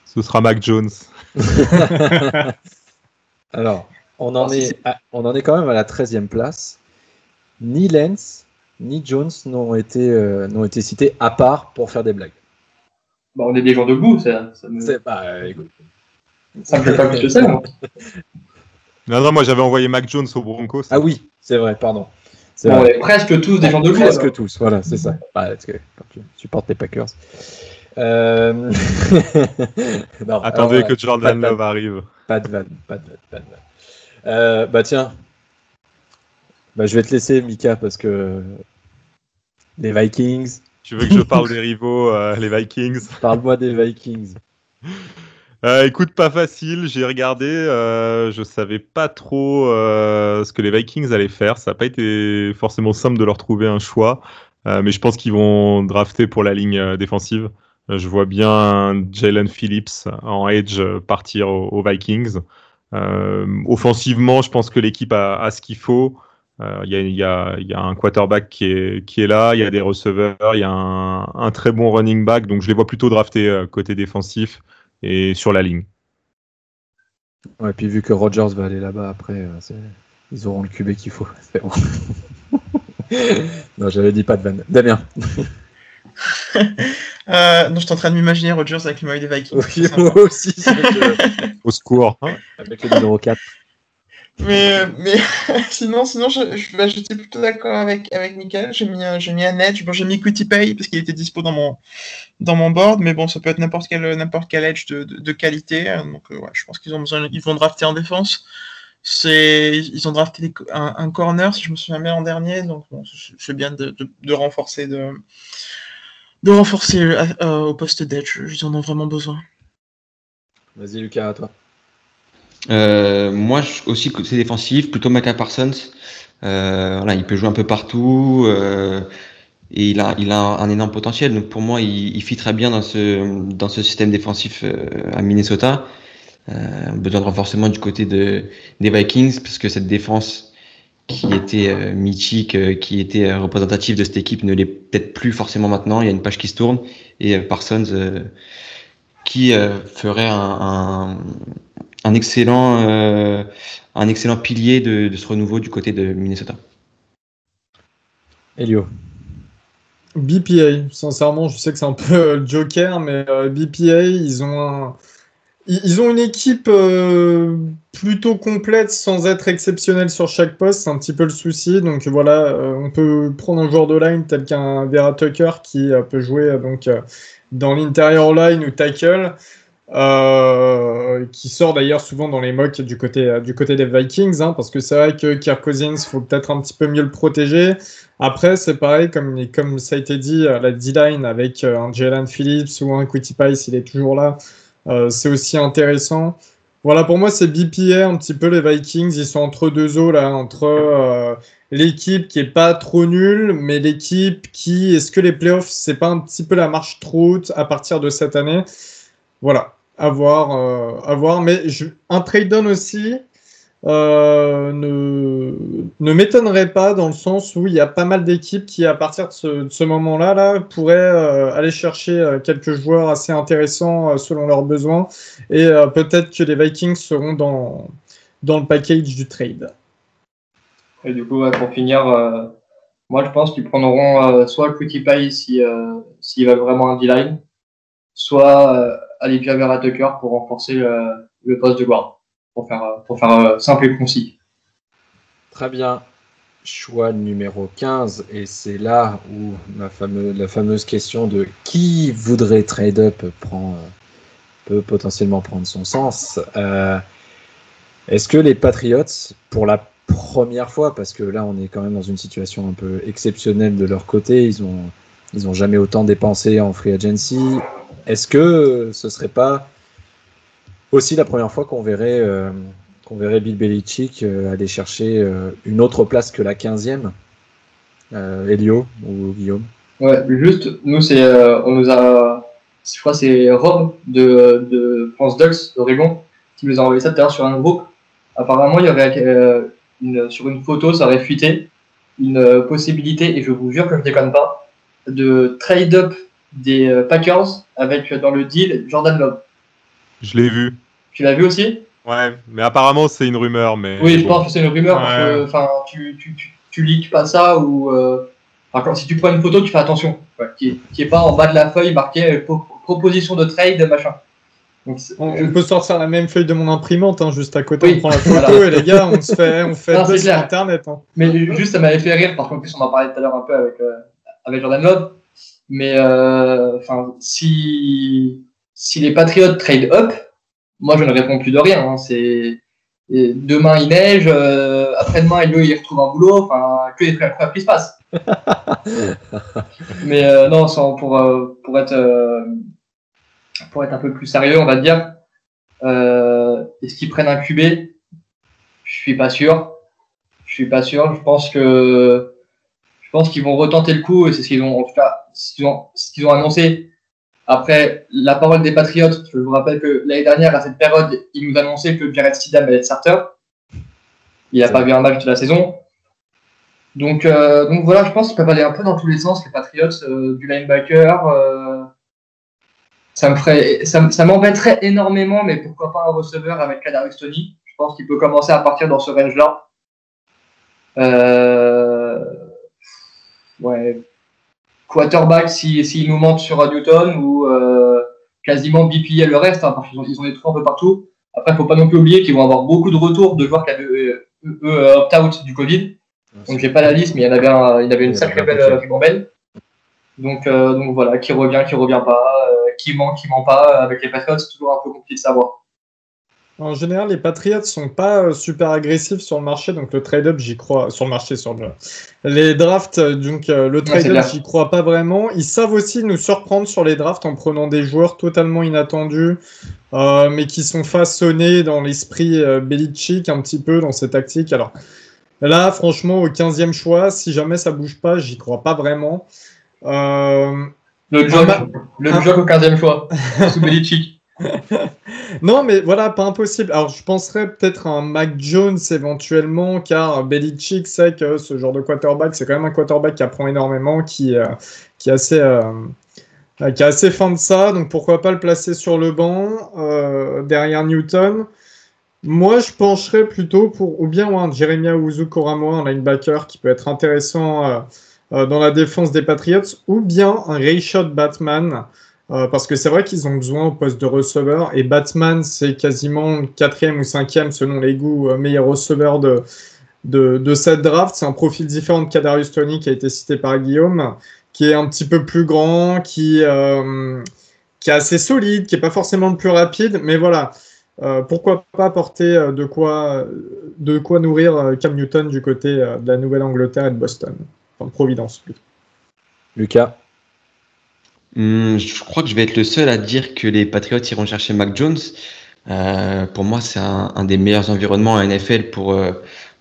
Ce sera Mac Jones. [laughs] Alors, on en, est, on en est quand même à la 13e place. Ni Lens, ni Jones n'ont été, n'ont été cités à part pour faire des blagues. Bah, on est des gens debout, ça, ça me. Bah, me fait pas plus que ça. Non, non, moi j'avais envoyé Mac Jones au Broncos. Ah oui, c'est vrai, pardon. C'est Bon, vrai. et presque tous des gens de goût. Presque alors. tous, voilà, c'est ça. Bah, parce que quand tu supportes les Packers. Euh... [laughs] non, Attendez alors, que Jordan Love arrive. Pas de vanne, pas de vanne, pas de vanne. Euh, bah tiens, bah, je vais te laisser Mika parce que les Vikings, Tu veux que je parle des rivaux, euh, les Vikings? [laughs] Parle-moi des Vikings. Écoute, pas facile. J'ai regardé. Je savais pas trop ce que les Vikings allaient faire. Ça n'a pas été forcément simple de leur trouver un choix. Mais je pense qu'ils vont drafter pour la ligne défensive. Euh, je vois bien Jalen Phillips en edge partir aux, Vikings. Euh, offensivement, je pense que l'équipe a, ce qu'il faut. Euh, Il y, a, un quarterback qui est, là, il y a des receveurs, il y a un, très bon running back. Donc je les vois plutôt drafter euh, côté défensif et sur la ligne. Ouais, puis vu que Rogers va aller là-bas après, ils auront le QB qu'il faut. [laughs] Bon. [laughs] non, j'avais dit pas de vanne. Damien. [laughs] Euh, non, je suis en train de m'imaginer Rogers avec le maillot des Vikings. Oui, moi aussi, avec, euh, [laughs] Au secours. hein. avec le numéro 4. Mais, mais [laughs] sinon, sinon je, je, bah, j'étais plutôt d'accord avec, avec Michael. J'ai mis, un- j'ai mis un edge. Bon, j'ai mis Quitty Pay parce qu'il était dispo dans mon, dans mon board. Mais bon, ça peut être n'importe quel, n'importe quel edge de, de, de qualité. hein. Donc, euh, ouais, je pense qu'ils ont besoin, ils vont drafter en défense. C'est, ils ont drafté un, un corner, si je me souviens bien, en dernier. Donc, bon, c'est c'est bien de, de, de renforcer, de, de renforcer euh, euh, au poste d'edge. Ils en ont vraiment besoin. Vas-y, Lucas, à toi. Euh, moi aussi côté défensif, plutôt Micah Parsons. Euh, voilà, il peut jouer un peu partout euh, et il a, il a un, énorme potentiel. Donc pour moi, il, il fit très bien dans ce, dans ce système défensif euh, à Minnesota. Euh, besoin de renforcement du côté de, des Vikings parce que cette défense qui était euh, mythique, euh, qui était euh, représentative de cette équipe ne l'est peut-être plus forcément maintenant. Il y a une page qui se tourne et euh, Parsons euh, qui euh, ferait un, un, un excellent, euh, un excellent pilier de, de ce renouveau du côté de Minnesota. Elio. BPA, sincèrement, je sais que c'est un peu le Joker, mais euh, BPA, ils ont un- ils ont une équipe euh, plutôt complète sans être exceptionnelle sur chaque poste, c'est un petit peu le souci. Donc voilà, euh, on peut prendre un joueur de line tel qu'un Vera Tucker qui euh, peut jouer donc dans l'intérieur line ou tackle, qui sort d'ailleurs souvent dans les mocks du côté du côté des Vikings, hein, parce que c'est vrai que Kirk Cousins, faut peut-être un petit peu mieux le protéger. Après, c'est pareil, comme, comme ça a été dit, la D-line avec euh, un Jalen Phillips ou un Quitty Pie, s'il est toujours là, c'est aussi intéressant. Voilà, pour moi, c'est BPA, un petit peu les Vikings. Ils sont entre deux eaux, là, entre euh, l'équipe qui est pas trop nulle, mais l'équipe qui, est-ce que les playoffs, c'est pas un petit peu la marche trop haute à partir de cette année? Voilà, à voir. euh, à voir. Mais un trade-down aussi, euh, ne, ne m'étonnerait pas dans le sens où il y a pas mal d'équipes qui, à partir de ce, moment-là, là, pourraient euh, aller chercher euh, quelques joueurs assez intéressants selon leurs besoins. Et peut-être que les Vikings seront dans, dans le package du trade. Et du coup, pour finir, moi je pense qu'ils prendront soit Quickie Pie si, euh, s'ils veulent vraiment un D-line, soit Alivia Vera Tucker pour renforcer le, le poste de guard, pour faire, euh, pour euh, simple et concis. Très bien. Choix numéro 15. Et c'est là où la fameuse, question de qui voudrait trade up prend, euh, peut potentiellement prendre son sens. Est-ce que les Patriots, pour la première fois, parce que là on est quand même dans une situation un peu exceptionnelle de leur côté, ils ont, ils ont jamais autant dépensé en free agency. Est-ce que ce serait pas aussi la première fois qu'on verrait euh, qu'on verrait Bill Belichick euh, aller chercher euh, une autre place que la 15e euh, Elio ou Guillaume? Ouais, juste, nous, c'est, euh, on nous a, je crois, c'est Rob de, de France Ducks d'Oregon qui nous a envoyé ça tout à l'heure sur un groupe. Apparemment, il y avait euh, une, sur une photo, ça aurait fuité, une possibilité, et je vous jure que je déconne pas, de trade up des Packers avec dans le deal Jordan Love. Je l'ai vu. Tu l'as vu aussi Ouais, mais apparemment c'est une rumeur. Mais Oui, je pense que c'est une rumeur. parce que, Ouais. Enfin, tu, tu, tu, tu leaks pas ça ou. euh, quand- si tu prends une photo, tu fais attention. Ouais, qui, est, qui est pas en bas de la feuille marqué euh, pro- proposition de trade, machin. on, peut sortir la même feuille de mon imprimante, hein, juste à côté, on prend la photo et les gars, on se fait, on fait non, sur Internet. Hein. Mais juste, ça m'avait fait rire, parce qu'en plus, on en parlait tout à l'heure un peu avec, euh, avec Jordan Love. Mais euh, enfin, si, si les Patriotes trade up, moi, je ne réponds plus de rien. Hein. C'est demain, il neige, euh, après-demain, il, il retrouve un boulot. Enfin, que les frères qui se passe. [laughs] mais non, sans, pour, pour être pour être un peu plus sérieux, on va dire, euh, est-ce qu'ils prennent un QB Je suis pas sûr. Je suis pas sûr. Je pense que je pense qu'ils vont retenter le coup et c'est ce qu'ils ont en tout cas ce qu'ils ont, qu'ils ont, annoncé. Après, la parole des Patriotes, je vous rappelle que l'année dernière, à cette période, ils nous annonçaient que Jared Stidham allait être starter. Il n'a pas vu un match de la saison. Donc, euh, donc voilà, je pense qu'ils peuvent aller un peu dans tous les sens, les Patriots, euh, du linebacker, euh, ça me ferait, ça, ça m'embêterait énormément, mais pourquoi pas un receveur avec Kadarius Tony Je pense qu'il peut commencer à partir dans ce range-là. Euh, ouais. Quarterback, s'il si, nous monte sur Newton ou euh, quasiment BPA le reste, hein, parce qu'ils ont, ils ont des trous un peu partout. Après, il faut pas non plus oublier qu'ils vont avoir beaucoup de retours de joueurs qui avaient euh, euh opt-out du Covid. Donc, j'ai pas la liste, mais il y en avait, un, il y avait une sacrée belle ribambelle. Donc, euh, donc voilà, qui revient, qui revient pas qui ment, qui ment pas. Avec les Patriots, c'est toujours un peu compliqué de savoir. En général, les Patriots sont pas euh, super agressifs sur le marché, donc le trade-up, j'y crois. Sur le marché, sur le... les drafts, euh, donc euh, le trade-up, j'y crois pas vraiment. Ils savent aussi nous surprendre sur les drafts en prenant des joueurs totalement inattendus, mais qui sont façonnés dans l'esprit Belichick un petit peu dans ces tactiques. Alors là, franchement, au 15e choix, si jamais ça bouge pas, j'y crois pas vraiment. Le job, le job au 15e choix, [laughs] sous Belichick. [laughs] non, mais voilà, pas impossible. Alors, je penserais peut-être à un Mac Jones éventuellement, car Belichick sait que ce genre de quarterback, c'est quand même un quarterback qui apprend énormément, qui, euh, est assez, euh, qui est assez fan de ça. Donc, pourquoi pas le placer sur le banc euh, derrière Newton. Moi, je pencherais plutôt pour ou bien un Jeremiah Uzu Koramoa, un linebacker qui peut être intéressant euh, dans la défense des Patriots, ou bien un Rayshot Batman, euh, parce que c'est vrai qu'ils ont besoin au poste de receveur, et Batman, c'est quasiment quatrième ou cinquième selon les goûts, euh, meilleur receveur de, de, cette draft. C'est un profil différent de Kadarius Tony qui a été cité par Guillaume, qui est un petit peu plus grand, qui, qui est assez solide, qui n'est pas forcément le plus rapide, mais voilà. pourquoi pas porter de, quoi, de quoi nourrir Cam Newton du côté de la Nouvelle-Angleterre et de Boston Providence. Lucas hmm, Je crois que je vais être le seul à dire que les Patriots iront chercher Mac Jones. Euh, pour moi, c'est un, des meilleurs environnements à NFL pour, euh,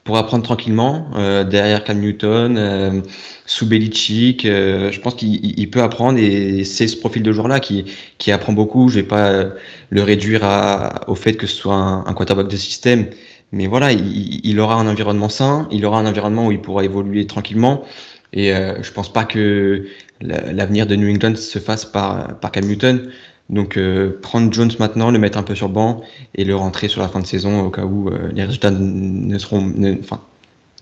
pour apprendre tranquillement. Euh, derrière Cam Newton, sous Belichick, je pense qu'il peut apprendre et c'est ce profil de joueur-là qui, qui apprend beaucoup. Je vais pas le réduire à, au fait que ce soit un, un quarterback de système. Mais voilà, il, il, aura un environnement sain, il aura un environnement où il pourra évoluer tranquillement. Et euh, je pense pas que l'avenir de New England se fasse par, par Cam Newton. Donc euh, prendre Jones maintenant, le mettre un peu sur banc et le rentrer sur la fin de saison au cas où euh, les résultats ne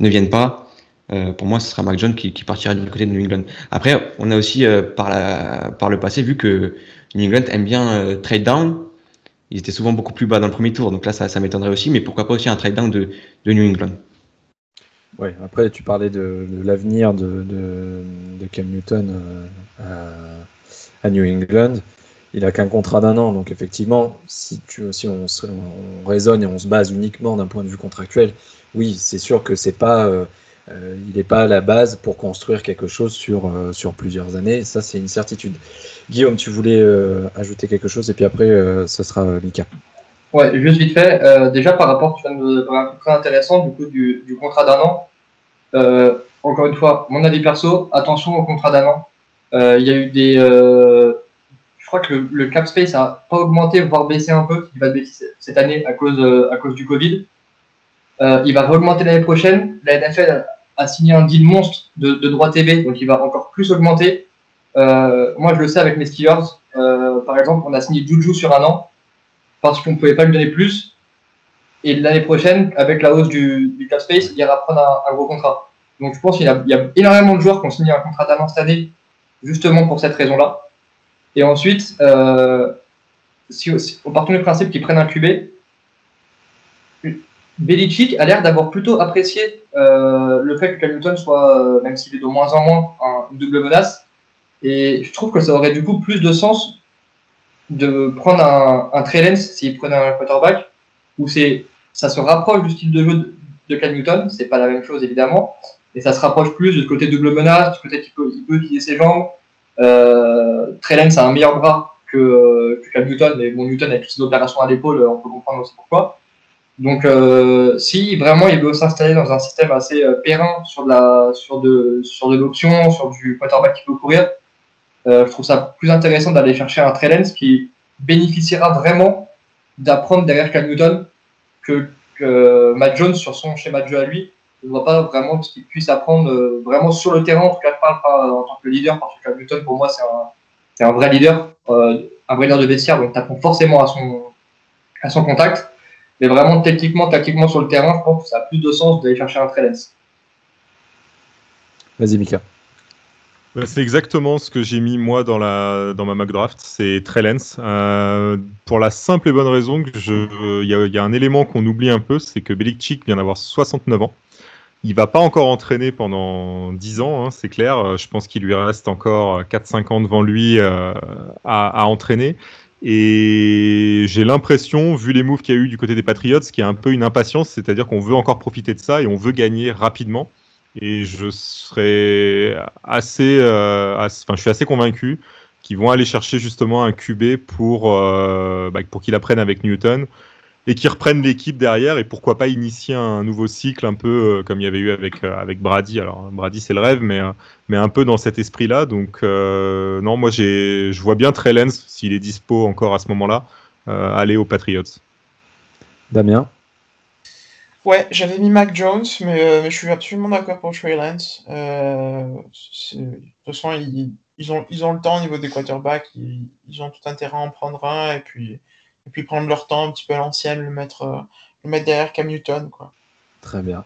viennent pas. Euh, pour moi, ce sera Mac Jones qui, partira du côté de New England. Après, on a aussi par, le passé vu que New England aime bien trade down ils étaient souvent beaucoup plus bas dans le premier tour. Donc là, ça, m'étonnerait aussi. Mais pourquoi pas aussi un trade down de New England Oui, après, tu parlais de, de l'avenir de, de, Cam Newton euh, à, New England. Il a qu'un contrat d'un an. Donc effectivement, si, tu, si on, on, raisonne et on se base uniquement d'un point de vue contractuel, oui, c'est sûr que c'est pas. Euh, euh, il n'est pas à la base pour construire quelque chose sur, euh, sur plusieurs années. Ça, c'est une certitude. Guillaume, tu voulais euh, ajouter quelque chose et puis après, ce sera Mika. Ouais, juste vite fait. déjà, par rapport, tu viens un très intéressant du coup du, contrat d'un an. encore une fois, mon avis perso, attention au contrat d'un an. Il y a eu des. je crois que le, cap space a pas augmenté, voire baissé un peu, il va baisser cette année à cause, à cause du Covid. il va augmenter l'année prochaine. La NFL a signé un deal monstre de, de droit TV, donc il va encore plus augmenter. Euh, moi, je le sais avec mes. Euh, par exemple, on a signé Juju sur un an parce qu'on ne pouvait pas lui donner plus. Et l'année prochaine, avec la hausse du, du cap space, il ira prendre un, gros contrat. Donc je pense qu'il y, a énormément de joueurs qui ont signé un contrat an cette année, justement pour cette raison-là. Et ensuite, euh, si, si du principe qu'ils prennent un QB, Belichick a l'air d'avoir plutôt apprécié euh, le fait que Cam soit, euh, même s'il est de moins en moins, un, une double menace. Et je trouve que ça aurait du coup plus de sens de prendre un, un Trey s'il prenait un quarterback, où c'est, ça se rapproche du style de jeu de, de Cam Newton, c'est pas la même chose évidemment, et ça se rapproche plus du côté double menace, du côté qu'il peut, il peut utiliser ses jambes. Euh, Trey a un meilleur bras que, que Cam Newton, mais bon, Newton avec ses opérations à l'épaule, on peut comprendre aussi pourquoi. Donc, euh, si vraiment il veut s'installer dans un système assez euh, périn sur de sur de, sur de l'option, sur du quarterback qui peut courir, je trouve ça plus intéressant d'aller chercher un Trey Lance qui bénéficiera vraiment d'apprendre derrière Cam Newton que, que Matt Jones sur son schéma de jeu à lui. Ne vois pas vraiment ce qu'il puisse apprendre euh, vraiment sur le terrain. En tout cas, je parle pas en tant que leader parce que Cam Newton pour moi c'est un, un vrai leader, euh, un vrai leader de vestiaire, donc tu apprends forcément à son, à son contact. Mais vraiment, techniquement, tactiquement sur le terrain, je pense que ça a plus de sens d'aller chercher un Trey Lance. Vas-y, Mika. Bah, C'est exactement ce que j'ai mis moi dans, ma mock draft, c'est Trey Lance. Euh, pour la simple et bonne raison que y, a, un élément qu'on oublie un peu, c'est que Belichick vient d'avoir 69 ans. Il va pas encore entraîner pendant 10 ans, hein, c'est clair. Euh, Je pense qu'il lui reste encore 4-5 ans devant lui euh, à, à entraîner. Et j'ai l'impression, vu les moves qu'il y a eu du côté des Patriots, qu'il y a un peu une impatience, c'est-à-dire qu'on veut encore profiter de ça et on veut gagner rapidement. Et je serais assez, euh, enfin, je suis assez convaincu qu'ils vont aller chercher justement un QB pour, euh, bah, pour qu'il apprenne avec Newton et qu'ils reprennent l'équipe derrière et pourquoi pas initier un nouveau cycle un peu euh, comme il y avait eu avec, euh, avec Brady. Alors Brady c'est le rêve, mais, mais un peu dans cet esprit-là. Donc non, moi j'ai, je vois bien Trey Lance, s'il est dispo encore à ce moment-là, aller aux Patriots. Damien? Ouais, j'avais mis Mac Jones, mais, euh, mais je suis absolument d'accord pour Trey Lance. Euh, de toute façon, ils, ils ont, ils ont le temps au niveau des quarterbacks, ils, ils ont tout intérêt à en prendre un et puis, et puis prendre leur temps un petit peu à l'ancienne, le mettre, euh, le mettre derrière Cam Newton. Quoi. Très bien.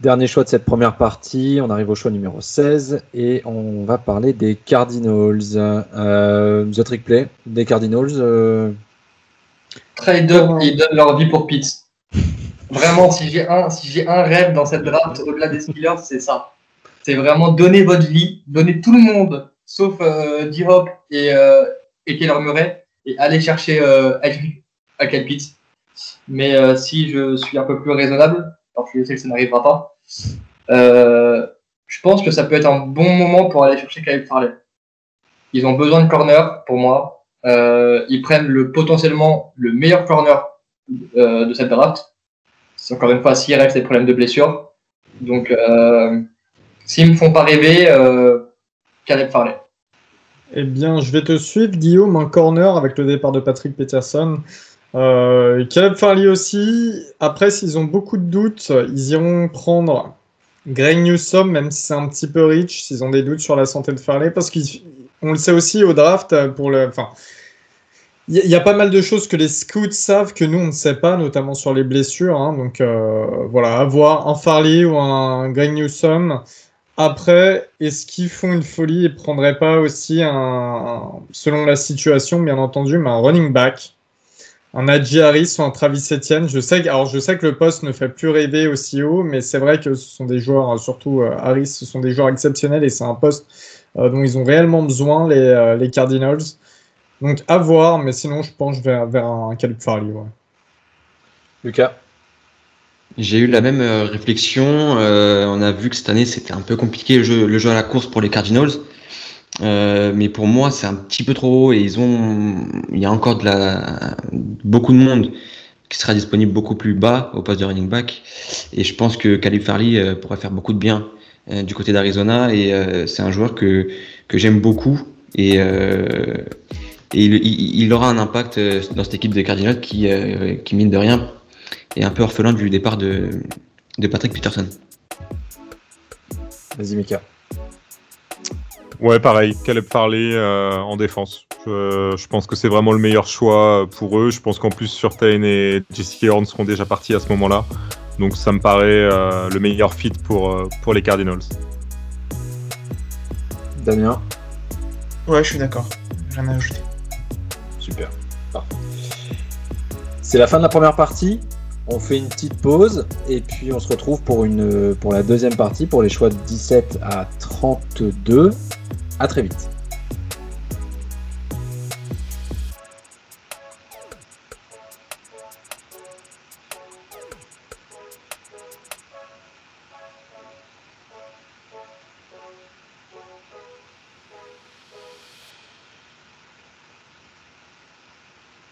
Dernier choix de cette première partie, on arrive au choix numéro 16 et on va parler des Cardinals. Euh, The Trick Play des Cardinals. euh, Trader, ils donnent leur vie pour Pitts. Vraiment, si j'ai un, si j'ai un rêve dans cette draft au-delà des Steelers, c'est ça. C'est vraiment donner votre vie, donner tout le monde, sauf euh, D-Hop et, euh, et Keller Murray, et aller chercher euh, Kyle Pitts. Mais euh, si je suis un peu plus raisonnable, alors je sais que ça n'arrivera pas, euh, je pense que ça peut être un bon moment pour aller chercher Kyle Farley. Ils ont besoin de corner pour moi. Euh, ils prennent le potentiellement le meilleur corner euh, de cette draft. C'est encore une fois s'il reste des problèmes de blessure. Donc euh, s'ils me font pas rêver, euh, Caleb Farley. Eh bien, je vais te suivre, Guillaume, un corner avec le départ de Patrick Peterson. Euh, Caleb Farley aussi. Après, s'ils ont beaucoup de doutes, ils iront prendre Greg Newsom, même si c'est un petit peu rich, s'ils ont des doutes sur la santé de Farley, parce qu'on le sait aussi au draft, pour le, il y, a- pas mal de choses que les scouts savent que nous on ne sait pas, notamment sur les blessures. hein. donc euh, voilà, avoir un Farley ou un Greg Newsom. Après, est-ce qu'ils font une folie et prendraient pas aussi un, selon la situation, bien entendu, mais un running back, un Najee Harris ou un Travis Etienne? Je sais que, alors je sais que le poste ne fait plus rêver aussi haut, mais c'est vrai que ce sont des joueurs, euh, surtout euh, Harris, ce sont des joueurs exceptionnels et c'est un poste dont ils ont réellement besoin les Cardinals. Donc à voir, mais sinon je penche vers, vers un Caleb Farley. Ouais. Lucas. J'ai eu la même euh, réflexion. Euh, on a vu que cette année c'était un peu compliqué le jeu, le jeu à la course pour les Cardinals. Euh, mais pour moi c'est un petit peu trop haut et ils ont, il y a encore de la, beaucoup de monde qui sera disponible beaucoup plus bas au poste de running back. Et je pense que Caleb Farley euh, pourrait faire beaucoup de bien euh, du côté d'Arizona et euh, c'est un joueur que que j'aime beaucoup et euh, et il, il, il aura un impact euh, dans cette équipe des Cardinals qui euh, qui mine de rien est un peu orphelin du départ de, de Patrick Peterson. Vas-y, Mika. Ouais, pareil, Caleb Farley euh, en défense. Je, je pense que c'est vraiment le meilleur choix pour eux. Je pense qu'en plus, Surtain et Jesse Horn seront déjà partis à ce moment-là. Donc ça me paraît euh, le meilleur fit pour, euh, pour les Cardinals. Damien. Ouais, je suis d'accord. Rien à ajouter. Super. C'est la fin de la première partie. On fait une petite pause et puis on se retrouve pour, pour la deuxième partie, pour les choix de 17 à 32. À très vite.